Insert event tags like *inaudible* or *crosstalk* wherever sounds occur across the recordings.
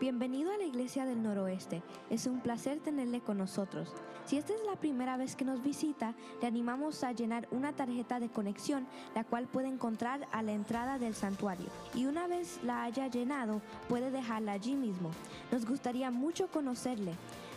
Bienvenido a la Iglesia del Noroeste. Es un placer tenerle con nosotros. Si esta es la primera vez que nos visita, le animamos a llenar una tarjeta de conexión, la cual puede encontrar a la entrada del santuario. Y una vez la haya llenado, puede dejarla allí mismo. Nos gustaría mucho conocerle.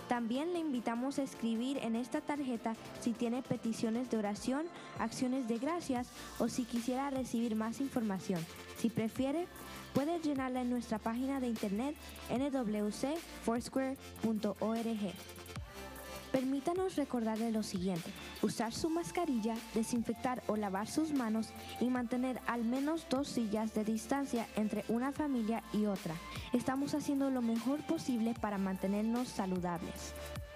También le invitamos a escribir en esta tarjeta si tiene peticiones de oración, acciones de gracias o si quisiera recibir más información. Si prefiere, puede llenarla en nuestra página de internet nwcfoursquare.org. Permítanos recordarle lo siguiente, usar su mascarilla, desinfectar o lavar sus manos y mantener al menos dos sillas de distancia entre una familia y otra. Estamos haciendo lo mejor posible para mantenernos saludables.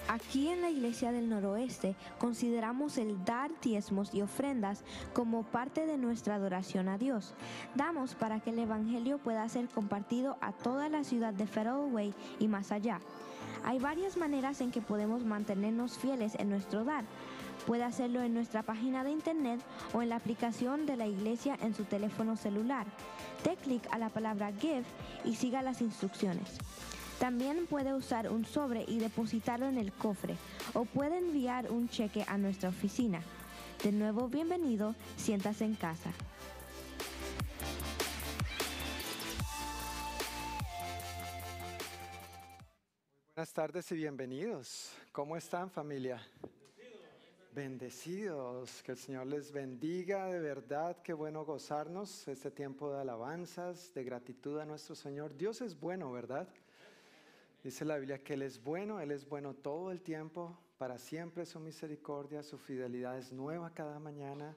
Aquí en la Iglesia del Noroeste consideramos el dar diezmos y ofrendas como parte de nuestra adoración a Dios. Damos para que el Evangelio pueda ser compartido a toda la ciudad de Federal Way y más allá. Hay varias maneras en que podemos mantenernos fieles en nuestro dar. Puede hacerlo en nuestra página de internet o en la aplicación de la iglesia en su teléfono celular. Dé clic a la palabra Give y siga las instrucciones. También puede usar un sobre y depositarlo en el cofre o puede enviar un cheque a nuestra oficina. De nuevo, bienvenido, siéntase en casa. Buenas tardes y bienvenidos. ¿Cómo están familia? Bendecidos, que el Señor les bendiga, de verdad, qué bueno gozarnos este tiempo de alabanzas, de gratitud a nuestro Señor. Dios es bueno, ¿verdad? Dice la Biblia que Él es bueno, Él es bueno todo el tiempo, para siempre su misericordia, su fidelidad es nueva cada mañana.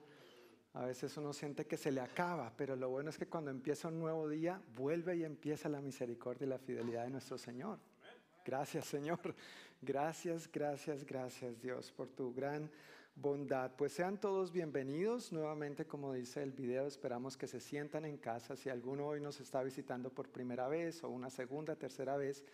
A veces uno siente que se le acaba, pero lo bueno es que cuando empieza un nuevo día, vuelve y empieza la misericordia y la fidelidad de nuestro Señor. Gracias Señor, *laughs* gracias, gracias, gracias Dios por tu gran bondad. Pues sean todos bienvenidos nuevamente, como dice el video, esperamos que se sientan en casa. Si alguno hoy nos está visitando por primera vez o una segunda, tercera vez,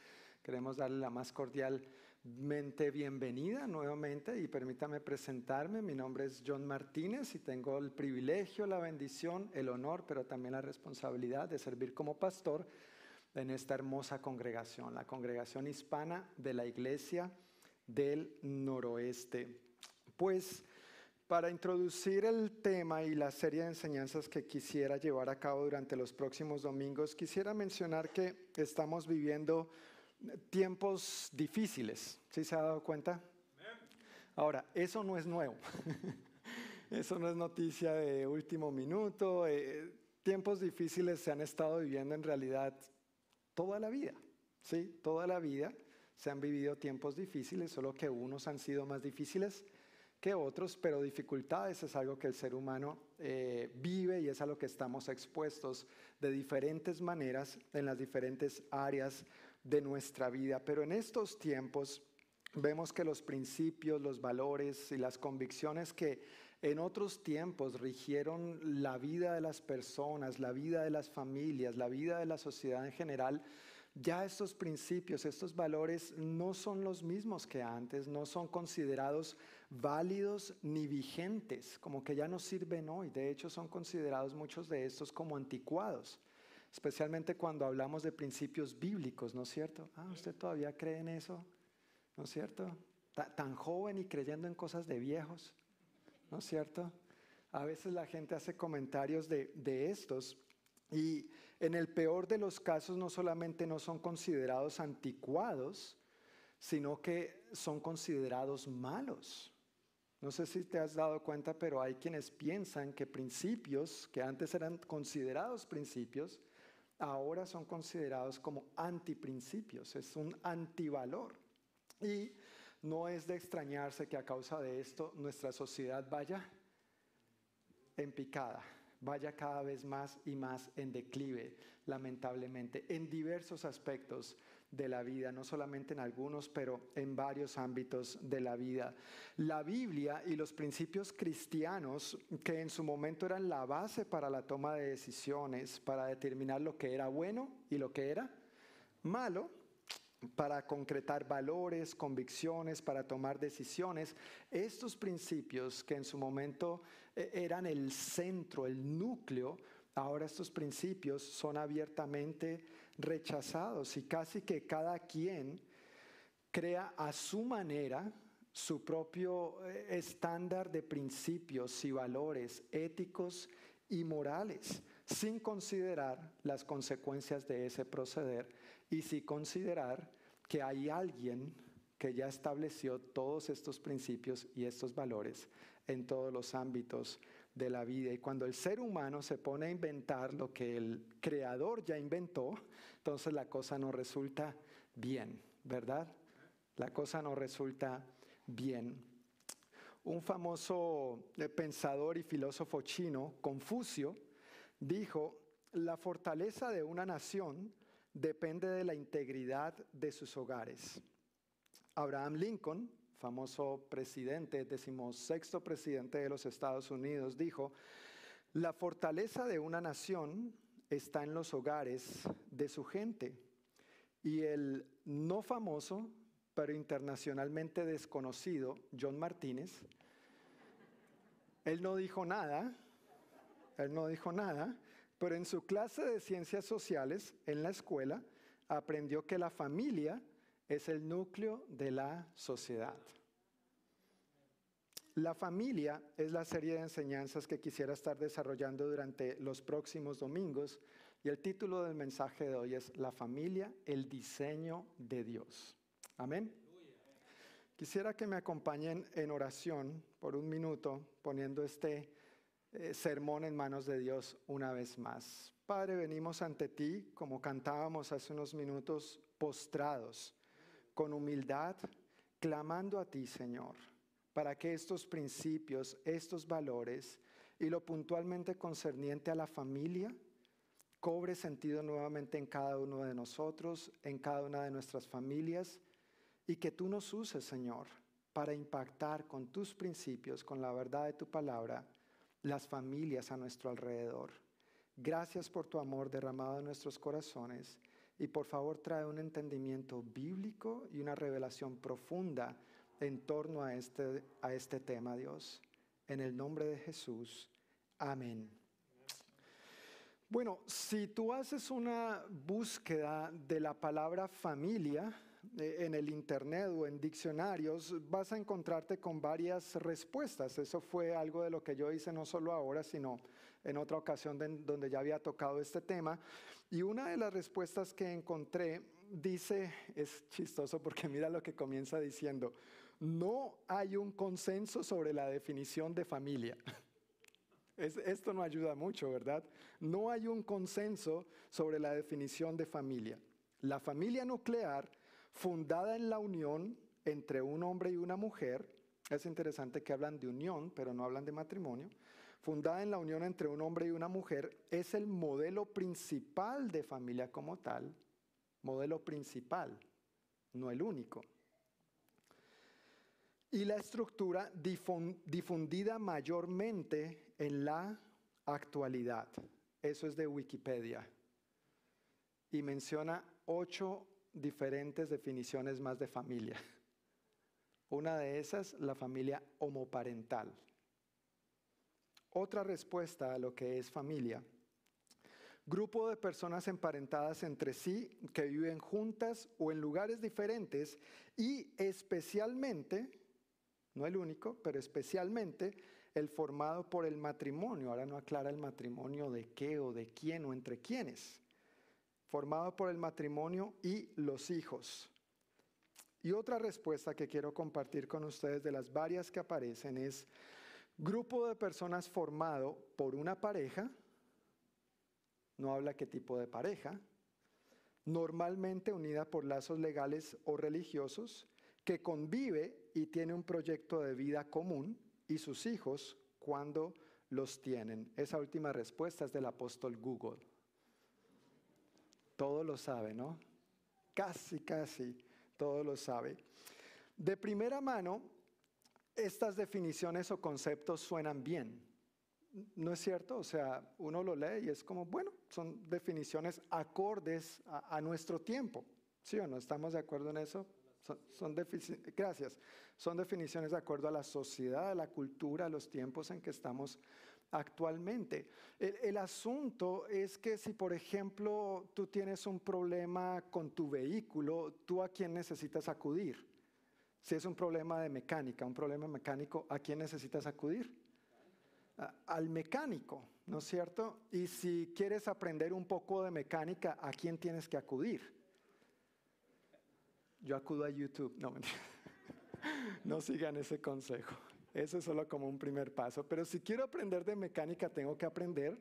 Queremos darle la más cordialmente bienvenida nuevamente y permítame presentarme. Mi nombre es John Martínez y tengo el privilegio, la bendición, el honor, pero también la responsabilidad de servir como pastor en esta hermosa congregación, la congregación hispana de la Iglesia del Noroeste. Pues para introducir el tema y la serie de enseñanzas que quisiera llevar a cabo durante los próximos domingos, quisiera mencionar que estamos viviendo tiempos difíciles. ¿Sí se ha dado cuenta? Ahora, eso no es nuevo. *laughs* eso no es noticia de último minuto. Eh, tiempos difíciles se han estado viviendo en realidad toda la vida. Sí, toda la vida se han vivido tiempos difíciles, solo que unos han sido más difíciles que otros, pero dificultades es algo que el ser humano eh, vive y es a lo que estamos expuestos de diferentes maneras en las diferentes áreas de nuestra vida. Pero en estos tiempos vemos que los principios, los valores y las convicciones que en otros tiempos rigieron la vida de las personas, la vida de las familias, la vida de la sociedad en general, ya estos principios, estos valores no son los mismos que antes, no son considerados válidos ni vigentes, como que ya no sirven hoy. De hecho, son considerados muchos de estos como anticuados especialmente cuando hablamos de principios bíblicos, ¿no es cierto? Ah, ¿usted todavía cree en eso? ¿No es cierto? Tan joven y creyendo en cosas de viejos, ¿no es cierto? A veces la gente hace comentarios de, de estos y en el peor de los casos no solamente no son considerados anticuados, sino que son considerados malos. No sé si te has dado cuenta, pero hay quienes piensan que principios que antes eran considerados principios, ahora son considerados como antiprincipios, es un antivalor. Y no es de extrañarse que a causa de esto nuestra sociedad vaya en picada, vaya cada vez más y más en declive, lamentablemente, en diversos aspectos de la vida, no solamente en algunos, pero en varios ámbitos de la vida. La Biblia y los principios cristianos, que en su momento eran la base para la toma de decisiones, para determinar lo que era bueno y lo que era malo, para concretar valores, convicciones, para tomar decisiones. Estos principios que en su momento eh, eran el centro, el núcleo Ahora estos principios son abiertamente rechazados y casi que cada quien crea a su manera su propio eh, estándar de principios y valores éticos y morales, sin considerar las consecuencias de ese proceder y sin considerar que hay alguien que ya estableció todos estos principios y estos valores en todos los ámbitos de la vida. Y cuando el ser humano se pone a inventar lo que el creador ya inventó, entonces la cosa no resulta bien, ¿verdad? La cosa no resulta bien. Un famoso eh, pensador y filósofo chino, Confucio, dijo, la fortaleza de una nación depende de la integridad de sus hogares. Abraham Lincoln, famoso presidente, decimosexto presidente de los Estados Unidos, dijo, la fortaleza de una nación está en los hogares de su gente. Y el no famoso, pero internacionalmente desconocido, John Martínez, él no dijo nada, él no dijo nada, pero en su clase de ciencias sociales en la escuela aprendió que la familia es el núcleo de la sociedad. La familia es la serie de enseñanzas que quisiera estar desarrollando durante los próximos domingos y el título del mensaje de hoy es La familia, el diseño de Dios. Amén. Quisiera que me acompañen en oración por un minuto poniendo este eh, sermón en manos de Dios una vez más. Padre, venimos ante ti como cantábamos hace unos minutos, postrados con humildad, clamando a ti, Señor, para que estos principios, estos valores y lo puntualmente concerniente a la familia, cobre sentido nuevamente en cada uno de nosotros, en cada una de nuestras familias, y que tú nos uses, Señor, para impactar con tus principios, con la verdad de tu palabra, las familias a nuestro alrededor. Gracias por tu amor derramado en nuestros corazones y por favor trae un entendimiento bíblico y una revelación profunda en torno a este, a este tema, Dios. En el nombre de Jesús. Amén. Bueno, si tú haces una búsqueda de la palabra familia eh, en el Internet o en diccionarios, vas a encontrarte con varias respuestas. Eso fue algo de lo que yo hice no solo ahora, sino en otra ocasión donde ya había tocado este tema. Y una de las respuestas que encontré dice, es chistoso porque mira lo que comienza diciendo, no hay un consenso sobre la definición de familia. *laughs* esto no ayuda mucho, ¿verdad? No hay un consenso sobre la definición de familia. La familia nuclear, fundada en la unión entre un hombre y una mujer, es interesante que hablan de unión, pero no hablan de matrimonio, fundada en la unión entre un hombre y una mujer, es el modelo principal de familia como tal, modelo principal, no el único. Y la estructura difundida mayormente en la actualidad. Eso es de Wikipedia. Y menciona ocho diferentes definiciones más de familia. Una de esas, la familia homoparental. Otra respuesta a lo que es familia. Grupo de personas emparentadas entre sí que viven juntas o en lugares diferentes y especialmente, no el único, pero especialmente el formado por el matrimonio. Ahora no aclara el matrimonio de qué o de quién o entre quiénes. Formado por el matrimonio y los hijos. Y otra respuesta que quiero compartir con ustedes de las varias que aparecen es Grupo de personas formado por una pareja, no habla qué tipo de pareja, normalmente unida por lazos legales o religiosos, que convive y tiene un proyecto de vida común y sus hijos cuando los tienen. Esa última respuesta es del apóstol Google. Todo lo sabe, ¿no? Casi, casi todo lo sabe. De primera mano, estas definiciones o conceptos suenan bien. ¿No es cierto? O sea, uno lo lee y es como, bueno, son definiciones acordes a, nuestro tiempo. ¿Sí o no? ¿Estamos de acuerdo en eso? Son, gracias. Son definiciones de acuerdo a la sociedad, a la cultura, a los tiempos en que estamos actualmente. El, el, asunto es que si, por ejemplo, tú tienes un problema con tu vehículo, ¿tú a quién necesitas acudir? Si es un problema de mecánica, un problema mecánico, ¿a quién necesitas acudir? al mecánico, ¿no es cierto? Y si quieres aprender un poco de mecánica, ¿a quién tienes que acudir? Yo acudo a YouTube, no, *laughs* no sigan ese consejo. Eso es solo como un primer paso. Pero si quiero aprender de mecánica, tengo que aprender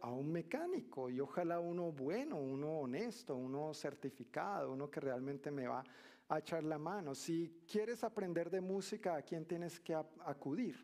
a un mecánico y ojalá uno bueno, uno honesto, uno certificado, uno que realmente me va a echar la mano. Si quieres aprender de música, ¿a quién tienes que acudir?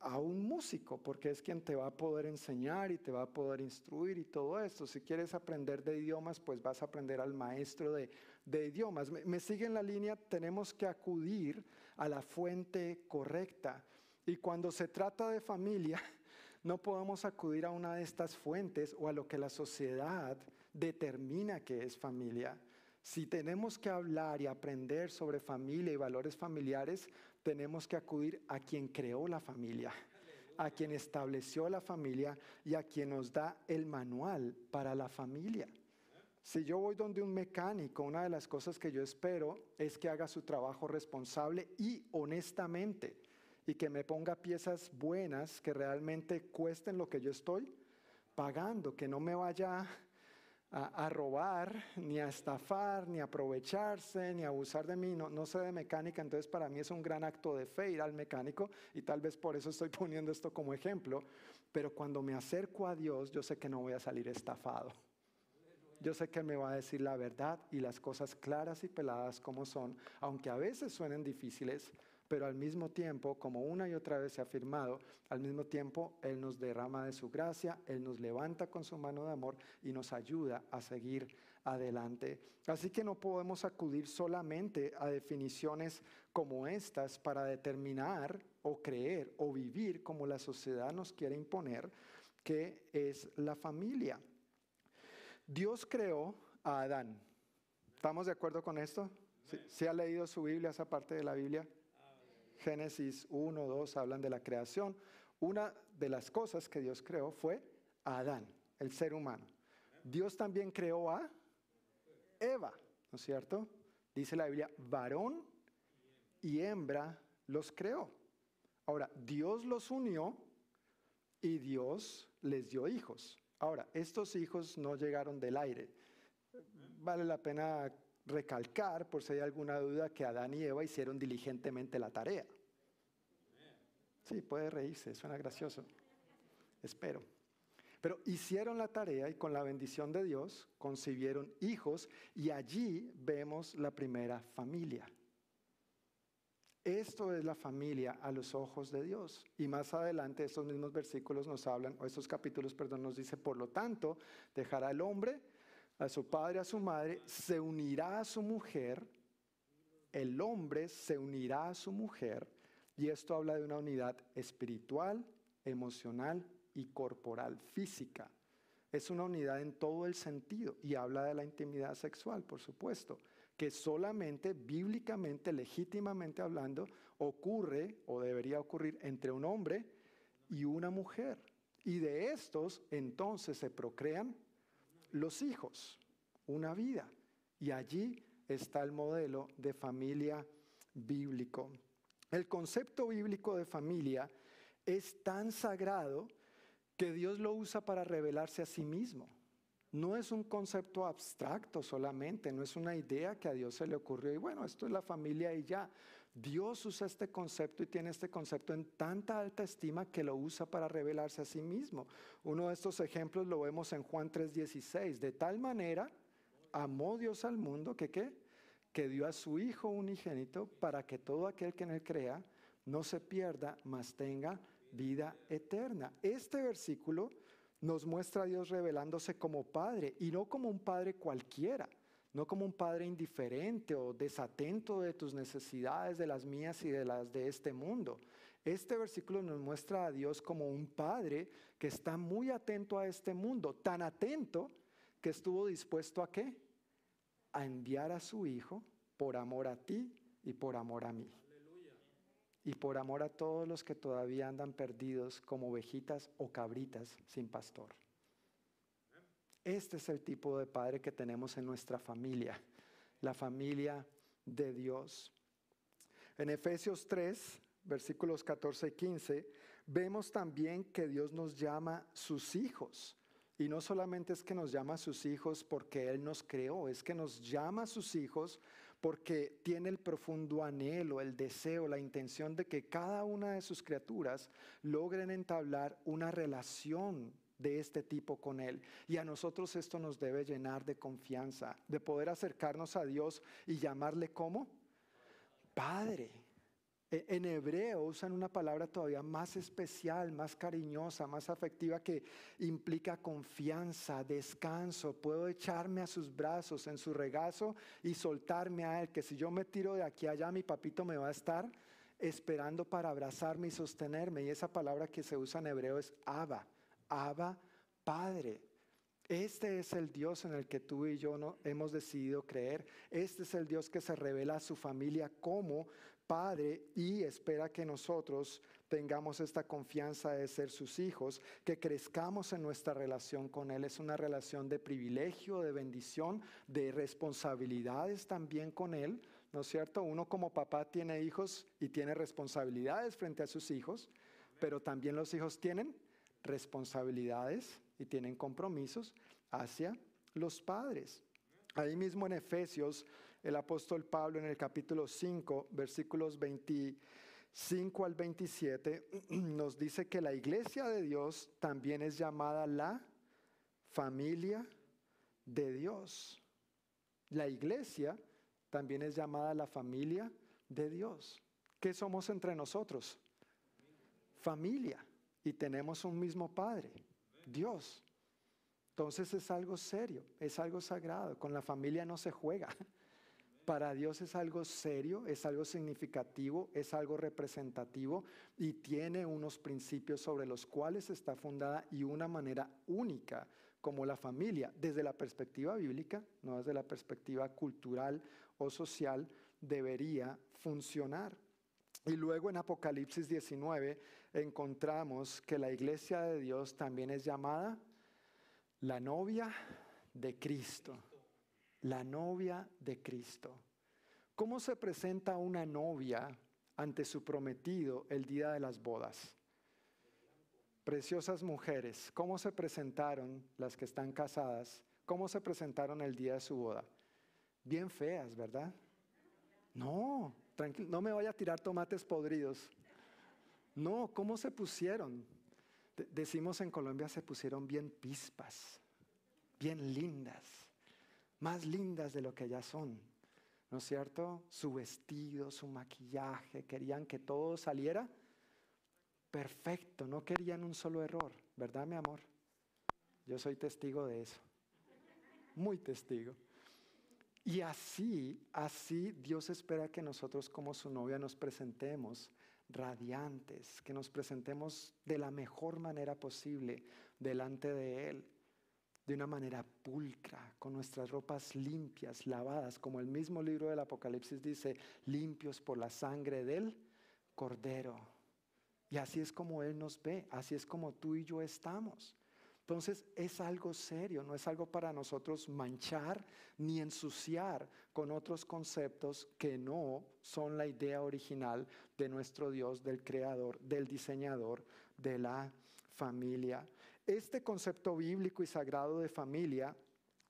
A un músico, porque es quien te va a poder enseñar y te va a poder instruir y todo esto. Si quieres aprender de idiomas, pues vas a aprender al maestro de, de idiomas. Me, me sigue en la línea, tenemos que acudir a la fuente correcta. Y cuando se trata de familia, *laughs* no podemos acudir a una de estas fuentes o a lo que la sociedad determina que es familia. Si tenemos que hablar y aprender sobre familia y valores familiares, tenemos que acudir a quien creó la familia, a quien estableció la familia y a quien nos da el manual para la familia. Si yo voy donde un mecánico, una de las cosas que yo espero es que haga su trabajo responsable y honestamente y que me ponga piezas buenas que realmente cuesten lo que yo estoy pagando, que no me vaya a, robar, ni a estafar, ni a aprovecharse, ni a abusar de mí. No, no sé de mecánica, entonces para mí es un gran acto de fe ir al mecánico y tal vez por eso estoy *laughs* poniendo esto como ejemplo. Pero cuando me acerco a Dios, yo sé que no voy a salir estafado yo sé que me va a decir la verdad y las cosas claras y peladas como son, aunque a veces suenen difíciles, pero al mismo tiempo, como una y otra vez se ha afirmado, al mismo tiempo Él nos derrama de su gracia, Él nos levanta con su mano de amor y nos ayuda a seguir adelante. Así que no podemos acudir solamente a definiciones como estas para determinar o creer o vivir como la sociedad nos quiere imponer, que es la familia. Dios creó a Adán. ¿Estamos de acuerdo con esto? ¿Sí, ha leído su Biblia, esa parte de la Biblia? Génesis 1, 2 hablan de la creación. Una de las cosas que Dios creó fue a Adán, el ser humano. Dios también creó a Eva, ¿no es cierto? Dice la Biblia, varón y hembra los creó. Ahora, Dios los unió y Dios les dio hijos. Ahora, estos hijos no llegaron del aire. Vale la pena recalcar, por si hay alguna duda, que Adán y Eva hicieron diligentemente la tarea. Sí, puede reírse, suena gracioso. Espero. Pero hicieron la tarea y con la bendición de Dios concibieron hijos y allí vemos la primera familia. Esto es la familia a los ojos de Dios. Y más adelante estos mismos versículos nos hablan, o estos capítulos, perdón, nos dice, por lo tanto, dejará el hombre a su padre, a su madre, se unirá a su mujer, el hombre se unirá a su mujer, y esto habla de una unidad espiritual, emocional y corporal, física. Es una unidad en todo el sentido y habla de la intimidad sexual, por supuesto que solamente, bíblicamente, legítimamente hablando, ocurre o debería ocurrir entre un hombre y una mujer. Y de estos entonces se procrean los hijos, una vida. Y allí está el modelo de familia bíblico. El concepto bíblico de familia es tan sagrado que Dios lo usa para revelarse a sí mismo. No es un concepto abstracto solamente, no es una idea que a Dios se le ocurrió y bueno, esto es la familia y ya. Dios usa este concepto y tiene este concepto en tanta alta estima que lo usa para revelarse a sí mismo. Uno de estos ejemplos lo vemos en Juan 3:16. De tal manera amó Dios al mundo que qué? Que dio a su Hijo unigénito para que todo aquel que en él crea no se pierda, mas tenga vida eterna. Este versículo nos muestra a Dios revelándose como Padre y no como un Padre cualquiera, no como un Padre indiferente o desatento de tus necesidades, de las mías y de las de este mundo. Este versículo nos muestra a Dios como un Padre que está muy atento a este mundo, tan atento que estuvo dispuesto a qué? A enviar a su Hijo por amor a ti y por amor a mí. y por amor a todos los que todavía andan perdidos como ovejitas o cabritas sin pastor. Este es el tipo de padre que tenemos en nuestra familia, la familia de Dios. En Efesios 3, versículos 14 y 15, vemos también que Dios nos llama sus hijos. Y no solamente es que nos llama sus hijos porque Él nos creó, es que nos llama sus hijos porque tiene el profundo anhelo, el deseo, la intención de que cada una de sus criaturas logren entablar una relación de este tipo con Él. Y a nosotros esto nos debe llenar de confianza, de poder acercarnos a Dios y llamarle como Padre. E, en hebreo usan una palabra todavía más especial, más cariñosa, más afectiva que implica confianza, descanso. Puedo echarme a sus brazos, en su regazo y soltarme a él, que si yo me tiro de aquí allá, mi papito me va a estar esperando para abrazarme y sostenerme. Y esa palabra que se usa en hebreo es Abba, Abba, Padre. Este es el Dios en el que tú y yo no, hemos decidido creer. Este es el Dios que se revela a su familia como Padre y espera que nosotros tengamos esta confianza de ser sus hijos, que crezcamos en nuestra relación con Él. Es una relación de privilegio, de bendición, de responsabilidades también con Él, ¿no es cierto? Uno como papá tiene hijos y tiene responsabilidades frente a sus hijos, pero también los hijos tienen responsabilidades y tienen compromisos hacia los padres. Ahí mismo en Efesios el apóstol Pablo en el capítulo 5, versículos 25 al 27, *clears throat* nos dice que la iglesia de Dios también es llamada la familia de Dios. La iglesia también es llamada la familia de Dios. ¿Qué somos entre nosotros? Familia. Y tenemos un mismo Padre, Dios. Entonces es algo serio, es algo sagrado. Con la familia no se juega. Para Dios es algo serio, es algo significativo, es algo representativo y tiene unos principios sobre los cuales está fundada y una manera única como la familia, desde la perspectiva bíblica, no desde la perspectiva cultural o social, debería funcionar. Y luego en Apocalipsis 19 encontramos que la iglesia de Dios también es llamada la novia de Cristo la novia de Cristo. ¿Cómo se presenta una novia ante su prometido el día de las bodas? Preciosas mujeres, ¿cómo se presentaron las que están casadas? ¿Cómo se presentaron el día de su boda? Bien feas, ¿verdad? No, tranquilo, no me vaya a tirar tomates podridos. No, ¿cómo se pusieron? decimos en Colombia se pusieron bien pispas, bien lindas más lindas de lo que ya son. ¿No es cierto? Su vestido, su maquillaje, querían que todo saliera perfecto, no querían un solo error, ¿verdad, mi amor? Yo soy testigo de eso, muy testigo. Y así, así Dios espera que nosotros como su novia nos presentemos radiantes, que nos presentemos de la mejor manera posible delante de Él de una manera pulcra, con nuestras ropas limpias, lavadas, como el mismo libro del Apocalipsis dice, limpios por la sangre del cordero. Y así es como Él nos ve, así es como tú y yo estamos. Entonces es algo serio, no es algo para nosotros manchar ni ensuciar con otros conceptos que no son la idea original de nuestro Dios, del creador, del diseñador de la familia. Este concepto bíblico y sagrado de familia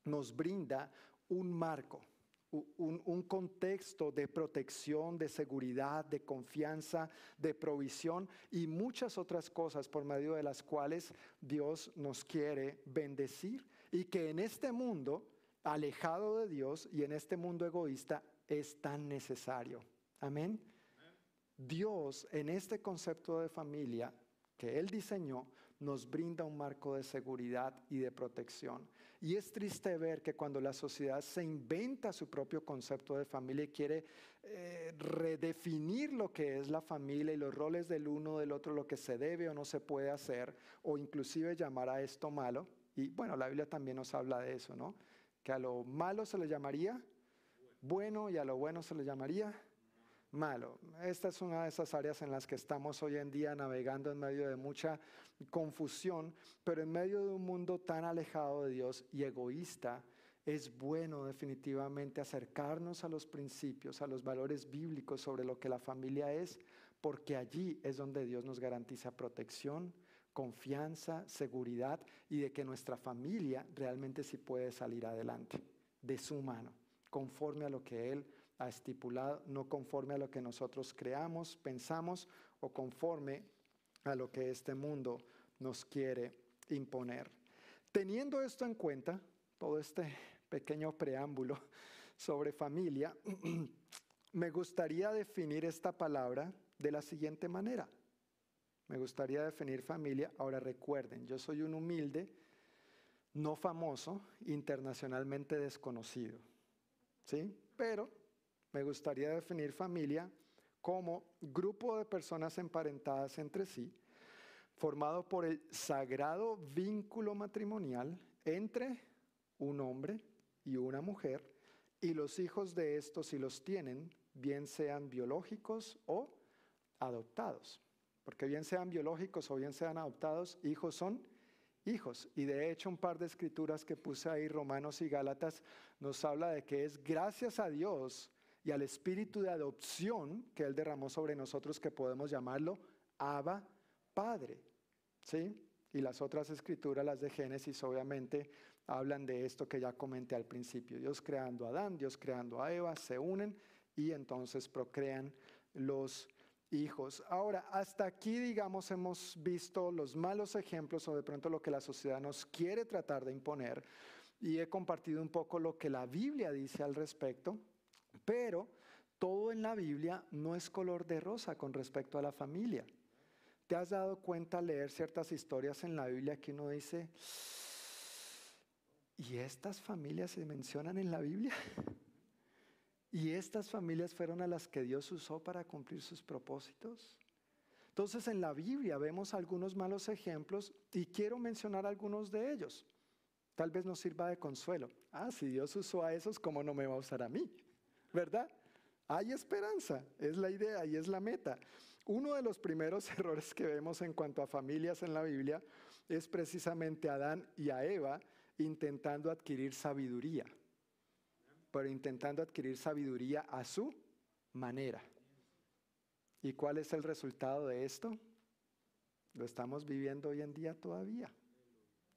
nos brinda un marco, un, contexto de protección, de seguridad, de confianza, de provisión y muchas otras cosas por medio de las cuales Dios nos quiere bendecir y que en este mundo alejado de Dios y en este mundo egoísta es tan necesario. Amén. Dios en este concepto de familia que Él diseñó nos brinda un marco de seguridad y de protección. Y es triste ver que cuando la sociedad se inventa su propio concepto de familia y quiere eh, redefinir lo que es la familia y los roles del uno del otro, lo que se debe o no se puede hacer, o inclusive llamar a esto malo, y bueno, la Biblia también nos habla de eso, ¿no? Que a lo malo se le llamaría bueno y a lo bueno se le llamaría malo. Esta es una de esas áreas en las que estamos hoy en día navegando en medio de mucha confusión, pero en medio de un mundo tan alejado de Dios y egoísta, es bueno definitivamente acercarnos a los principios, a los valores bíblicos sobre lo que la familia es, porque allí es donde Dios nos garantiza protección, confianza, seguridad y de que nuestra familia realmente sí puede salir adelante de su mano, conforme a lo que Él ha estipulado, no conforme a lo que nosotros creamos, pensamos o conforme a lo que este mundo nos quiere imponer. Teniendo esto en cuenta, todo este pequeño preámbulo *laughs* sobre familia, *clears throat* me gustaría definir esta palabra de la siguiente manera. Me gustaría definir familia. Ahora recuerden, yo soy un humilde, no famoso, internacionalmente desconocido. ¿Sí? Pero me gustaría definir familia como grupo de personas emparentadas entre sí, formado por el sagrado vínculo matrimonial entre un hombre y una mujer, y los hijos de estos, si los tienen, bien sean biológicos o adoptados. Porque bien sean biológicos o bien sean adoptados, hijos son hijos. Y de hecho un par de escrituras que puse ahí, Romanos y Gálatas, nos habla de que es gracias a Dios y al espíritu de adopción que Él derramó sobre nosotros que podemos llamarlo Abba Padre. ¿Sí? Y las otras escrituras, las de Génesis, obviamente hablan de esto que ya comenté al principio. Dios creando a Adán, Dios creando a Eva, se unen y entonces procrean los hijos. Ahora, hasta aquí, digamos, hemos visto los malos ejemplos o de pronto lo que la sociedad nos quiere tratar de imponer y he compartido un poco lo que la Biblia dice al respecto, pero todo en la Biblia no es color de rosa con respecto a la familia. ¿Te has dado cuenta al leer ciertas historias en la Biblia que uno dice, ¿y estas familias se mencionan en la Biblia? *laughs* Y estas familias fueron a las que Dios usó para cumplir sus propósitos. Entonces en la Biblia vemos algunos malos ejemplos y quiero mencionar algunos de ellos. Tal vez nos sirva de consuelo. Ah, si Dios usó a esos, ¿cómo no me va a usar a mí? ¿Verdad? Hay esperanza, es la idea y es la meta. Uno de los primeros *laughs* errores que vemos en cuanto a familias en la Biblia es precisamente a Adán y a Eva intentando adquirir sabiduría pero intentando adquirir sabiduría a su manera. ¿Y cuál es el resultado de esto? Lo estamos viviendo hoy en día todavía.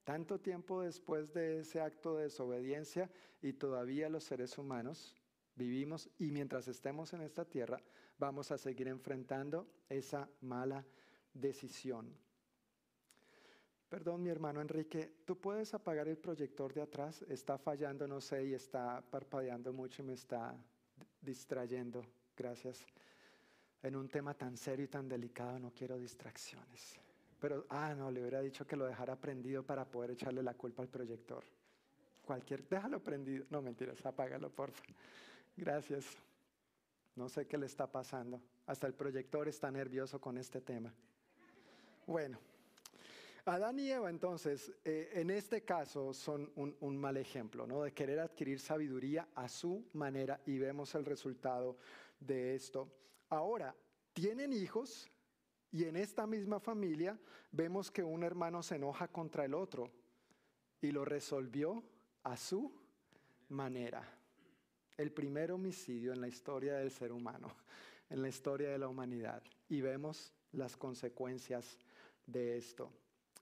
Tanto tiempo después de ese acto de desobediencia y todavía los seres humanos vivimos y mientras estemos en esta tierra vamos a seguir enfrentando esa mala decisión. Perdón, mi hermano Enrique, ¿tú puedes apagar el proyector de atrás? Está fallando, no sé, y está parpadeando mucho y me está distrayendo. Gracias. En un tema tan serio y tan delicado no quiero distracciones. Pero, ah, no, le hubiera dicho que lo dejara prendido para poder echarle la culpa al proyector. Cualquier, déjalo prendido. No, mentiras, apágalo, por favor. Gracias. No sé qué le está pasando. Hasta el proyector está nervioso con este tema. Bueno. Adán y Eva entonces, eh, en este caso, son un, mal ejemplo, ¿no? De querer adquirir sabiduría a su manera y vemos el resultado de esto. Ahora, tienen hijos y en esta misma familia vemos que un hermano se enoja contra el otro y lo resolvió a su manera. El primer homicidio en la historia del ser humano, *laughs* en la historia de la humanidad. Y vemos las consecuencias de esto.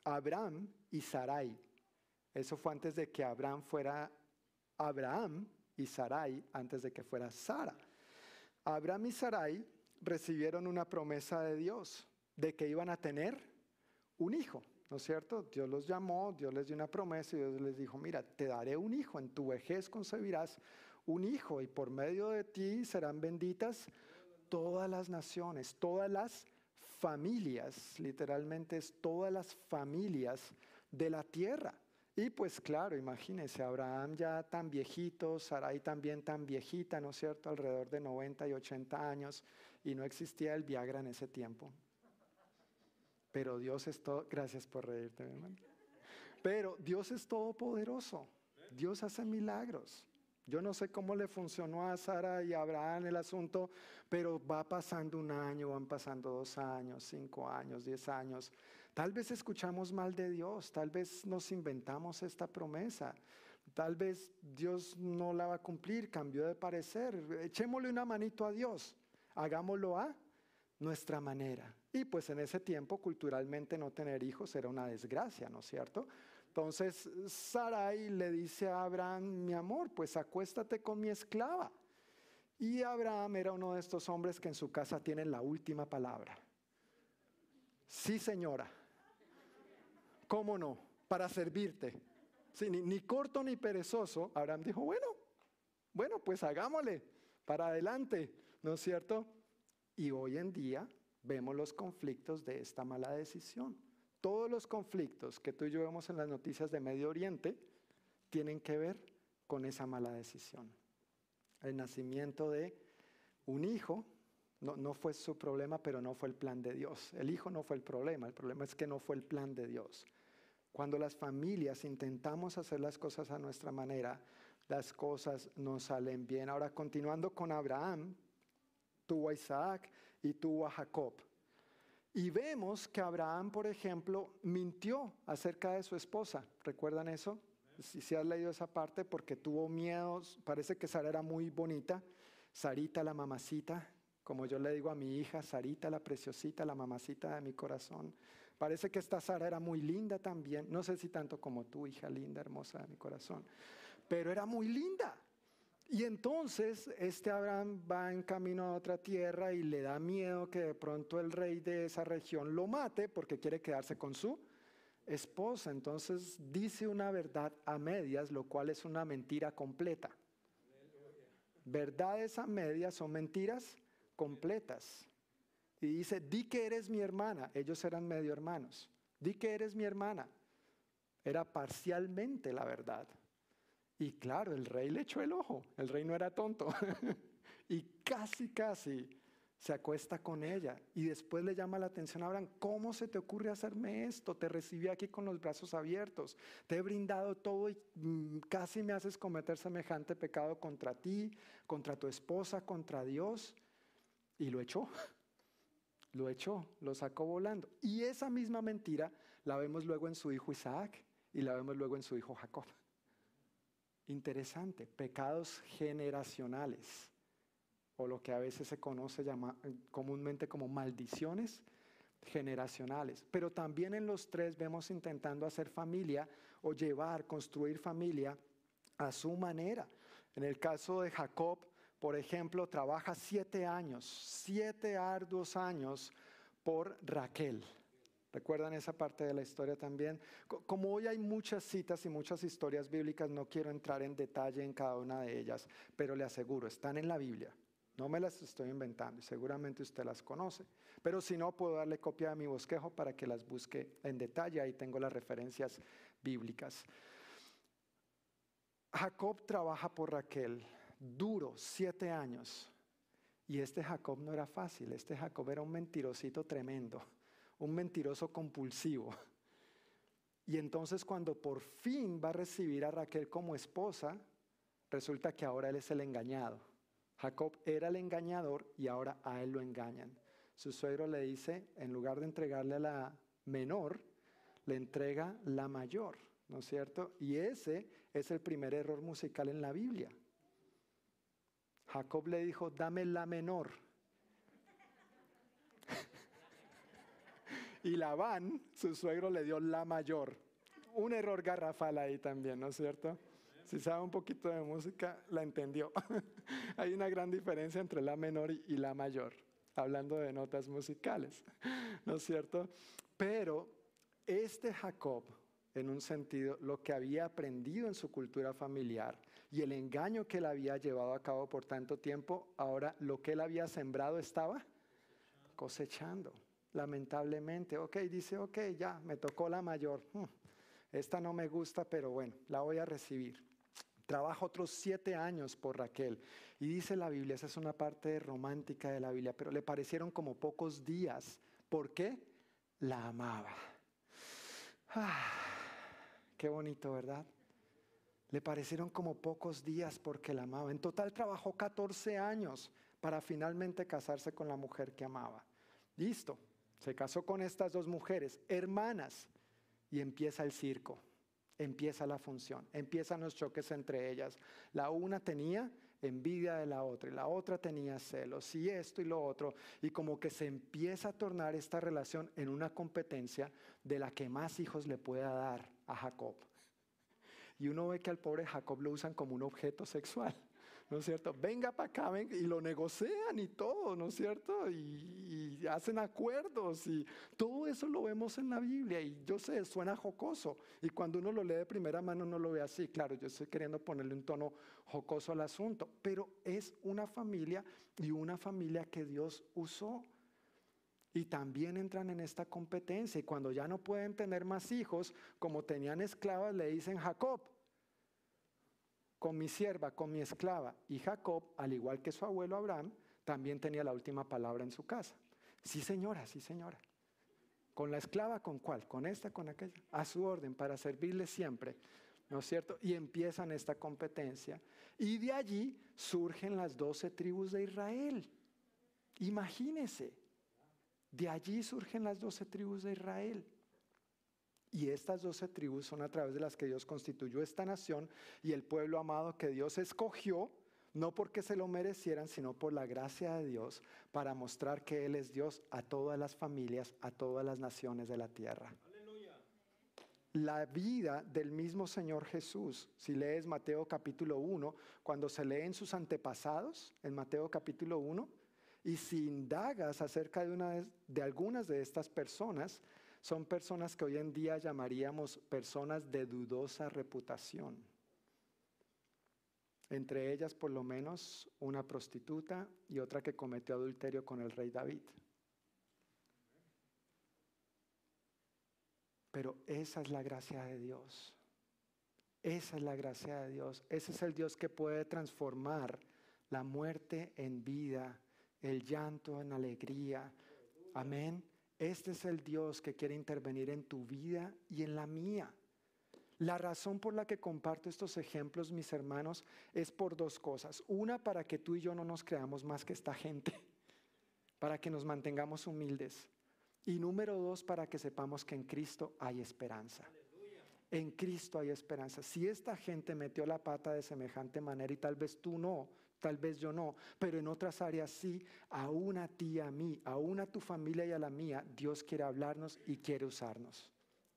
Abraham y Sarai. Eso fue antes de que Abraham fuera Abraham y Sarai, antes de que fuera Sara. Abraham y Sarai recibieron una promesa de Dios de que iban a tener un hijo, ¿no es cierto? Dios los llamó, Dios les dio una promesa y Dios les dijo, mira, te daré un hijo, en tu vejez concebirás un hijo y por medio de ti serán benditas todas las naciones, todas las familias, literalmente es todas las familias de la tierra. Y pues claro, imagínense, Abraham ya tan viejito, Sarai también tan viejita, ¿no es cierto? Alrededor de 90 y 80 años, y no existía el Viagra en ese tiempo. Pero Dios es todo, gracias por reírte, hermano. Pero Dios es todopoderoso, Dios hace milagros. Yo no sé cómo le funcionó a Sara y a Abraham el asunto, pero va pasando un año, van pasando dos años, cinco años, diez años. Tal vez escuchamos mal de Dios, tal vez nos inventamos esta promesa, tal vez Dios no la va a cumplir, cambió de parecer. Echémosle una manito a Dios, hagámoslo a nuestra manera. Y pues en ese tiempo culturalmente no tener hijos era una desgracia, ¿no es cierto? Entonces Sarai le dice a Abraham, mi amor, pues acuéstate con mi esclava. Y Abraham era uno de estos hombres que en su casa tienen la última palabra. Sí, señora. ¿Cómo no? Para servirte. ni, ni corto ni perezoso. Abraham dijo, bueno, bueno, pues hagámosle para adelante, ¿no es cierto? Y hoy en día vemos los conflictos de esta mala decisión. Todos los conflictos que tú y yo vemos en las noticias de Medio Oriente tienen que ver con esa mala decisión. El nacimiento de un hijo no, no, fue su problema, pero no fue el plan de Dios. El hijo no fue el problema, el problema es que no fue el plan de Dios. Cuando las familias intentamos hacer las cosas a nuestra manera, las cosas no salen bien. Ahora, continuando con Abraham, tuvo a Isaac y tuvo a Jacob. Y vemos que Abraham, por ejemplo, mintió acerca de su esposa. ¿Recuerdan eso? Si, si has leído esa parte, porque tuvo miedos, parece que Sara era muy bonita, Sarita la mamacita, como yo le digo a mi hija, Sarita la preciosita, la mamacita de mi corazón. Parece que esta Sara era muy linda también, no sé si tanto como tu hija linda, hermosa de mi corazón, pero era muy linda. Y entonces este Abraham va en camino a otra tierra y le da miedo que de pronto el rey de esa región lo mate porque quiere quedarse con su esposa. Entonces dice una verdad a medias, lo cual es una mentira completa. Verdades a medias son mentiras completas. Y dice, di que eres mi hermana. Ellos eran medio hermanos. Di que eres mi hermana. Era parcialmente la verdad. Y claro, el rey le echó el ojo, el rey no era tonto. *laughs* y casi, casi se acuesta con ella. Y después le llama la atención a Abraham, ¿cómo se te ocurre hacerme esto? Te recibí aquí con los brazos abiertos, te he brindado todo y mm, casi me haces cometer semejante pecado contra ti, contra tu esposa, contra Dios. Y lo echó, *laughs* lo echó, lo sacó volando. Y esa misma mentira la vemos luego en su hijo Isaac y la vemos luego en su hijo Jacob. Interesante, pecados generacionales, o lo que a veces se conoce comúnmente como maldiciones generacionales. Pero también en los tres vemos intentando hacer familia o llevar, construir familia a su manera. En el caso de Jacob, por ejemplo, trabaja siete años, siete arduos años por Raquel. ¿Recuerdan esa parte de la historia también? Como hoy hay muchas citas y muchas historias bíblicas, no quiero entrar en detalle en cada una de ellas, pero le aseguro, están en la Biblia. No me las estoy inventando y seguramente usted las conoce. Pero si no, puedo darle copia de mi bosquejo para que las busque en detalle. Ahí tengo las referencias bíblicas. Jacob trabaja por Raquel, duro, siete años. Y este Jacob no era fácil, este Jacob era un mentirosito tremendo un mentiroso compulsivo. Y entonces cuando por fin va a recibir a Raquel como esposa, resulta que ahora él es el engañado. Jacob era el engañador y ahora a él lo engañan. Su suegro le dice, en lugar de entregarle a la menor, le entrega la mayor, ¿no es cierto? Y ese es el primer error musical en la Biblia. Jacob le dijo, dame la menor. Y Labán, su suegro, le dio la mayor. Un error garrafal ahí también, ¿no es cierto? Si sabe un poquito de música, la entendió. *laughs* Hay una gran diferencia entre la menor y la mayor, hablando de notas musicales, *laughs* ¿no es cierto? Pero este Jacob, en un sentido, lo que había aprendido en su cultura familiar y el engaño que él había llevado a cabo por tanto tiempo, ahora lo que él había sembrado estaba cosechando lamentablemente. Ok, dice, ok, ya, me tocó la mayor. Hmm, esta no me gusta, pero bueno, la voy a recibir. Trabajo otros siete años por Raquel. Y dice la Biblia, esa es una parte romántica de la Biblia, pero le parecieron como pocos días. ¿Por qué? La amaba. Ah, qué bonito, ¿verdad? Le parecieron como pocos días porque la amaba. En total trabajó 14 años para finalmente casarse con la mujer que amaba. Listo, se casó con estas dos mujeres, hermanas, y empieza el circo, empieza la función, empiezan los choques entre ellas. La una tenía envidia de la otra y la otra tenía celos y esto y lo otro, y como que se empieza a tornar esta relación en una competencia de la que más hijos le pueda dar a Jacob. Y uno ve que al pobre Jacob lo usan como un objeto sexual. ¿No es cierto? Venga para acá, y lo negocian y todo, ¿no es cierto? Y, y, hacen acuerdos y todo eso lo vemos en la Biblia y yo sé, suena jocoso y cuando uno lo lee de primera mano no lo ve así, claro, yo estoy queriendo ponerle un tono jocoso al asunto, pero es una familia y una familia que Dios usó. Y también entran en esta competencia y cuando ya no pueden tener más hijos, como tenían esclavas, le dicen Jacob, con mi sierva, con mi esclava. Y Jacob, al igual que su abuelo Abraham, también tenía la última palabra en su casa. Sí, señora, sí, señora. Con la esclava, ¿con cuál? Con esta, con aquella. A su orden, para servirle siempre. ¿No es cierto? Y empiezan esta competencia. Y de allí surgen las doce tribus de Israel. Imagínese. De allí surgen las doce tribus de Israel. Y estas doce tribus son a través de las que Dios constituyó esta nación y el pueblo amado que Dios escogió, no porque se lo merecieran, sino por la gracia de Dios, para mostrar que Él es Dios a todas las familias, a todas las naciones de la tierra. La vida del mismo Señor Jesús, si lees Mateo capítulo 1, cuando se leen sus antepasados, en Mateo capítulo 1, y si indagas acerca de, una de algunas de estas personas, son personas que hoy en día llamaríamos personas de dudosa reputación. Entre ellas, por lo menos, una prostituta y otra que cometió adulterio con el rey David. Pero esa es la gracia de Dios. Esa es la gracia de Dios. Ese es el Dios que puede transformar la muerte en vida, el llanto en alegría. Amén. Este es el Dios que quiere intervenir en tu vida y en la mía. La razón por la que comparto estos ejemplos, mis hermanos, es por dos cosas. Una, para que tú y yo no nos creamos más que esta gente, *laughs* para que nos mantengamos humildes. Y número dos, para que sepamos que en Cristo hay esperanza. En Cristo hay esperanza. Si esta gente metió la pata de semejante manera y tal vez tú no, tal vez yo no, pero en otras áreas sí, aún a ti, a mí, aún a tu familia y a la mía, Dios quiere hablarnos y quiere usarnos.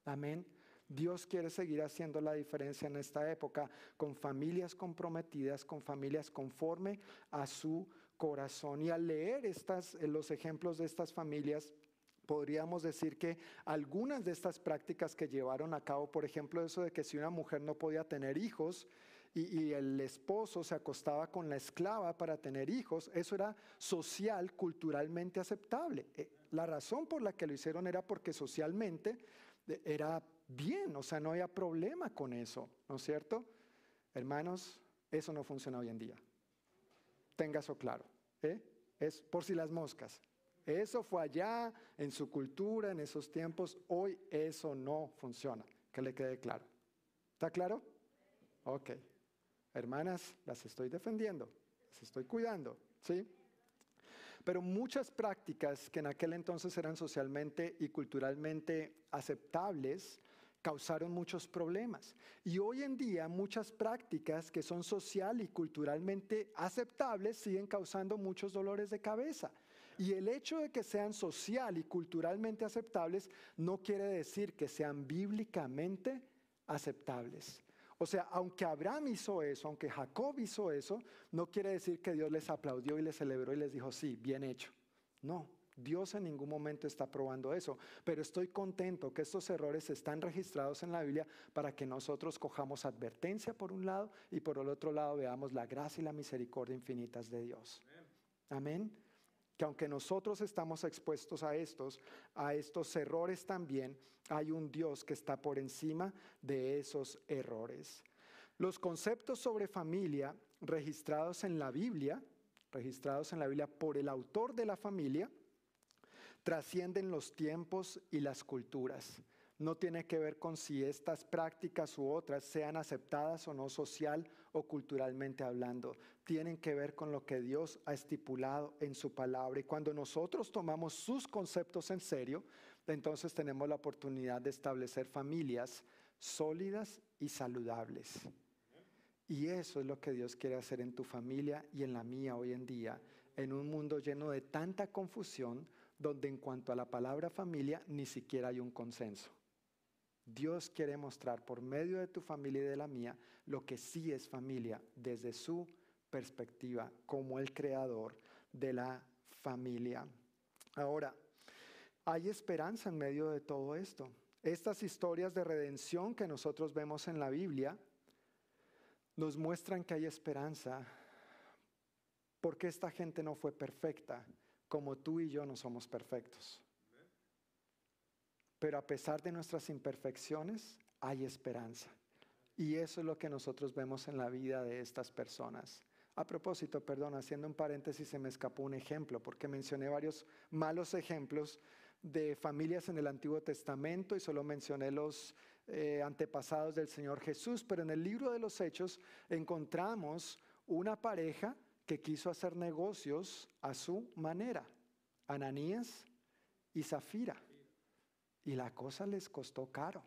Amén. Dios quiere seguir haciendo la diferencia en esta época con familias comprometidas, con familias conforme a su corazón. Y al leer estas, eh, los ejemplos de estas familias, podríamos decir que algunas de estas prácticas que llevaron a cabo, por ejemplo, eso de que si una mujer no podía tener hijos, y, el esposo se acostaba con la esclava para tener hijos, eso era social, culturalmente aceptable. Eh, la razón por la que lo hicieron era porque socialmente eh, era bien, o sea, no había problema con eso, ¿no es cierto? Hermanos, eso no funciona hoy en día. Tenga eso claro. ¿eh? Es por si las moscas. Eso fue allá, en su cultura, en esos tiempos. Hoy eso no funciona. Que le quede claro. ¿Está claro? Ok. Hermanas, las estoy defendiendo, las estoy cuidando, ¿sí? Pero muchas prácticas que en aquel entonces eran socialmente y culturalmente aceptables causaron muchos problemas. Y hoy en día muchas prácticas que son social y culturalmente aceptables siguen causando muchos dolores de cabeza. Y el hecho de que sean social y culturalmente aceptables no quiere decir que sean bíblicamente aceptables. O sea, aunque Abraham hizo eso, aunque Jacob hizo eso, no quiere decir que Dios les aplaudió y les celebró y les dijo, sí, bien hecho. No, Dios en ningún momento está probando eso, pero estoy contento que estos errores están registrados en la Biblia para que nosotros cojamos advertencia por un lado y por el otro lado veamos la gracia y la misericordia infinitas de Dios. Amén que aunque nosotros estamos expuestos a estos, a estos errores también, hay un Dios que está por encima de esos errores. Los conceptos sobre familia registrados en la Biblia, registrados en la Biblia por el autor de la familia, trascienden los tiempos y las culturas. No tiene que ver con si estas prácticas u otras sean aceptadas o no social o culturalmente hablando. Tienen que ver con lo que Dios ha estipulado en su palabra. Y cuando nosotros tomamos sus conceptos en serio, entonces tenemos la oportunidad de establecer familias sólidas y saludables. Y eso es lo que Dios quiere hacer en tu familia y en la mía hoy en día, en un mundo lleno de tanta confusión, donde en cuanto a la palabra familia ni siquiera hay un consenso. Dios quiere mostrar por medio de tu familia y de la mía lo que sí es familia desde su perspectiva como el creador de la familia. Ahora, hay esperanza en medio de todo esto. Estas historias de redención que nosotros vemos en la Biblia nos muestran que hay esperanza porque esta gente no fue perfecta como tú y yo no somos perfectos. Pero a pesar de nuestras imperfecciones, hay esperanza. Y eso es lo que nosotros vemos en la vida de estas personas. A propósito, perdón, haciendo un paréntesis, se me escapó un ejemplo, porque mencioné varios malos ejemplos de familias en el Antiguo Testamento y solo mencioné los eh, antepasados del Señor Jesús, pero en el libro de los Hechos encontramos una pareja que quiso hacer negocios a su manera, Ananías y Zafira. Y la cosa les costó caro,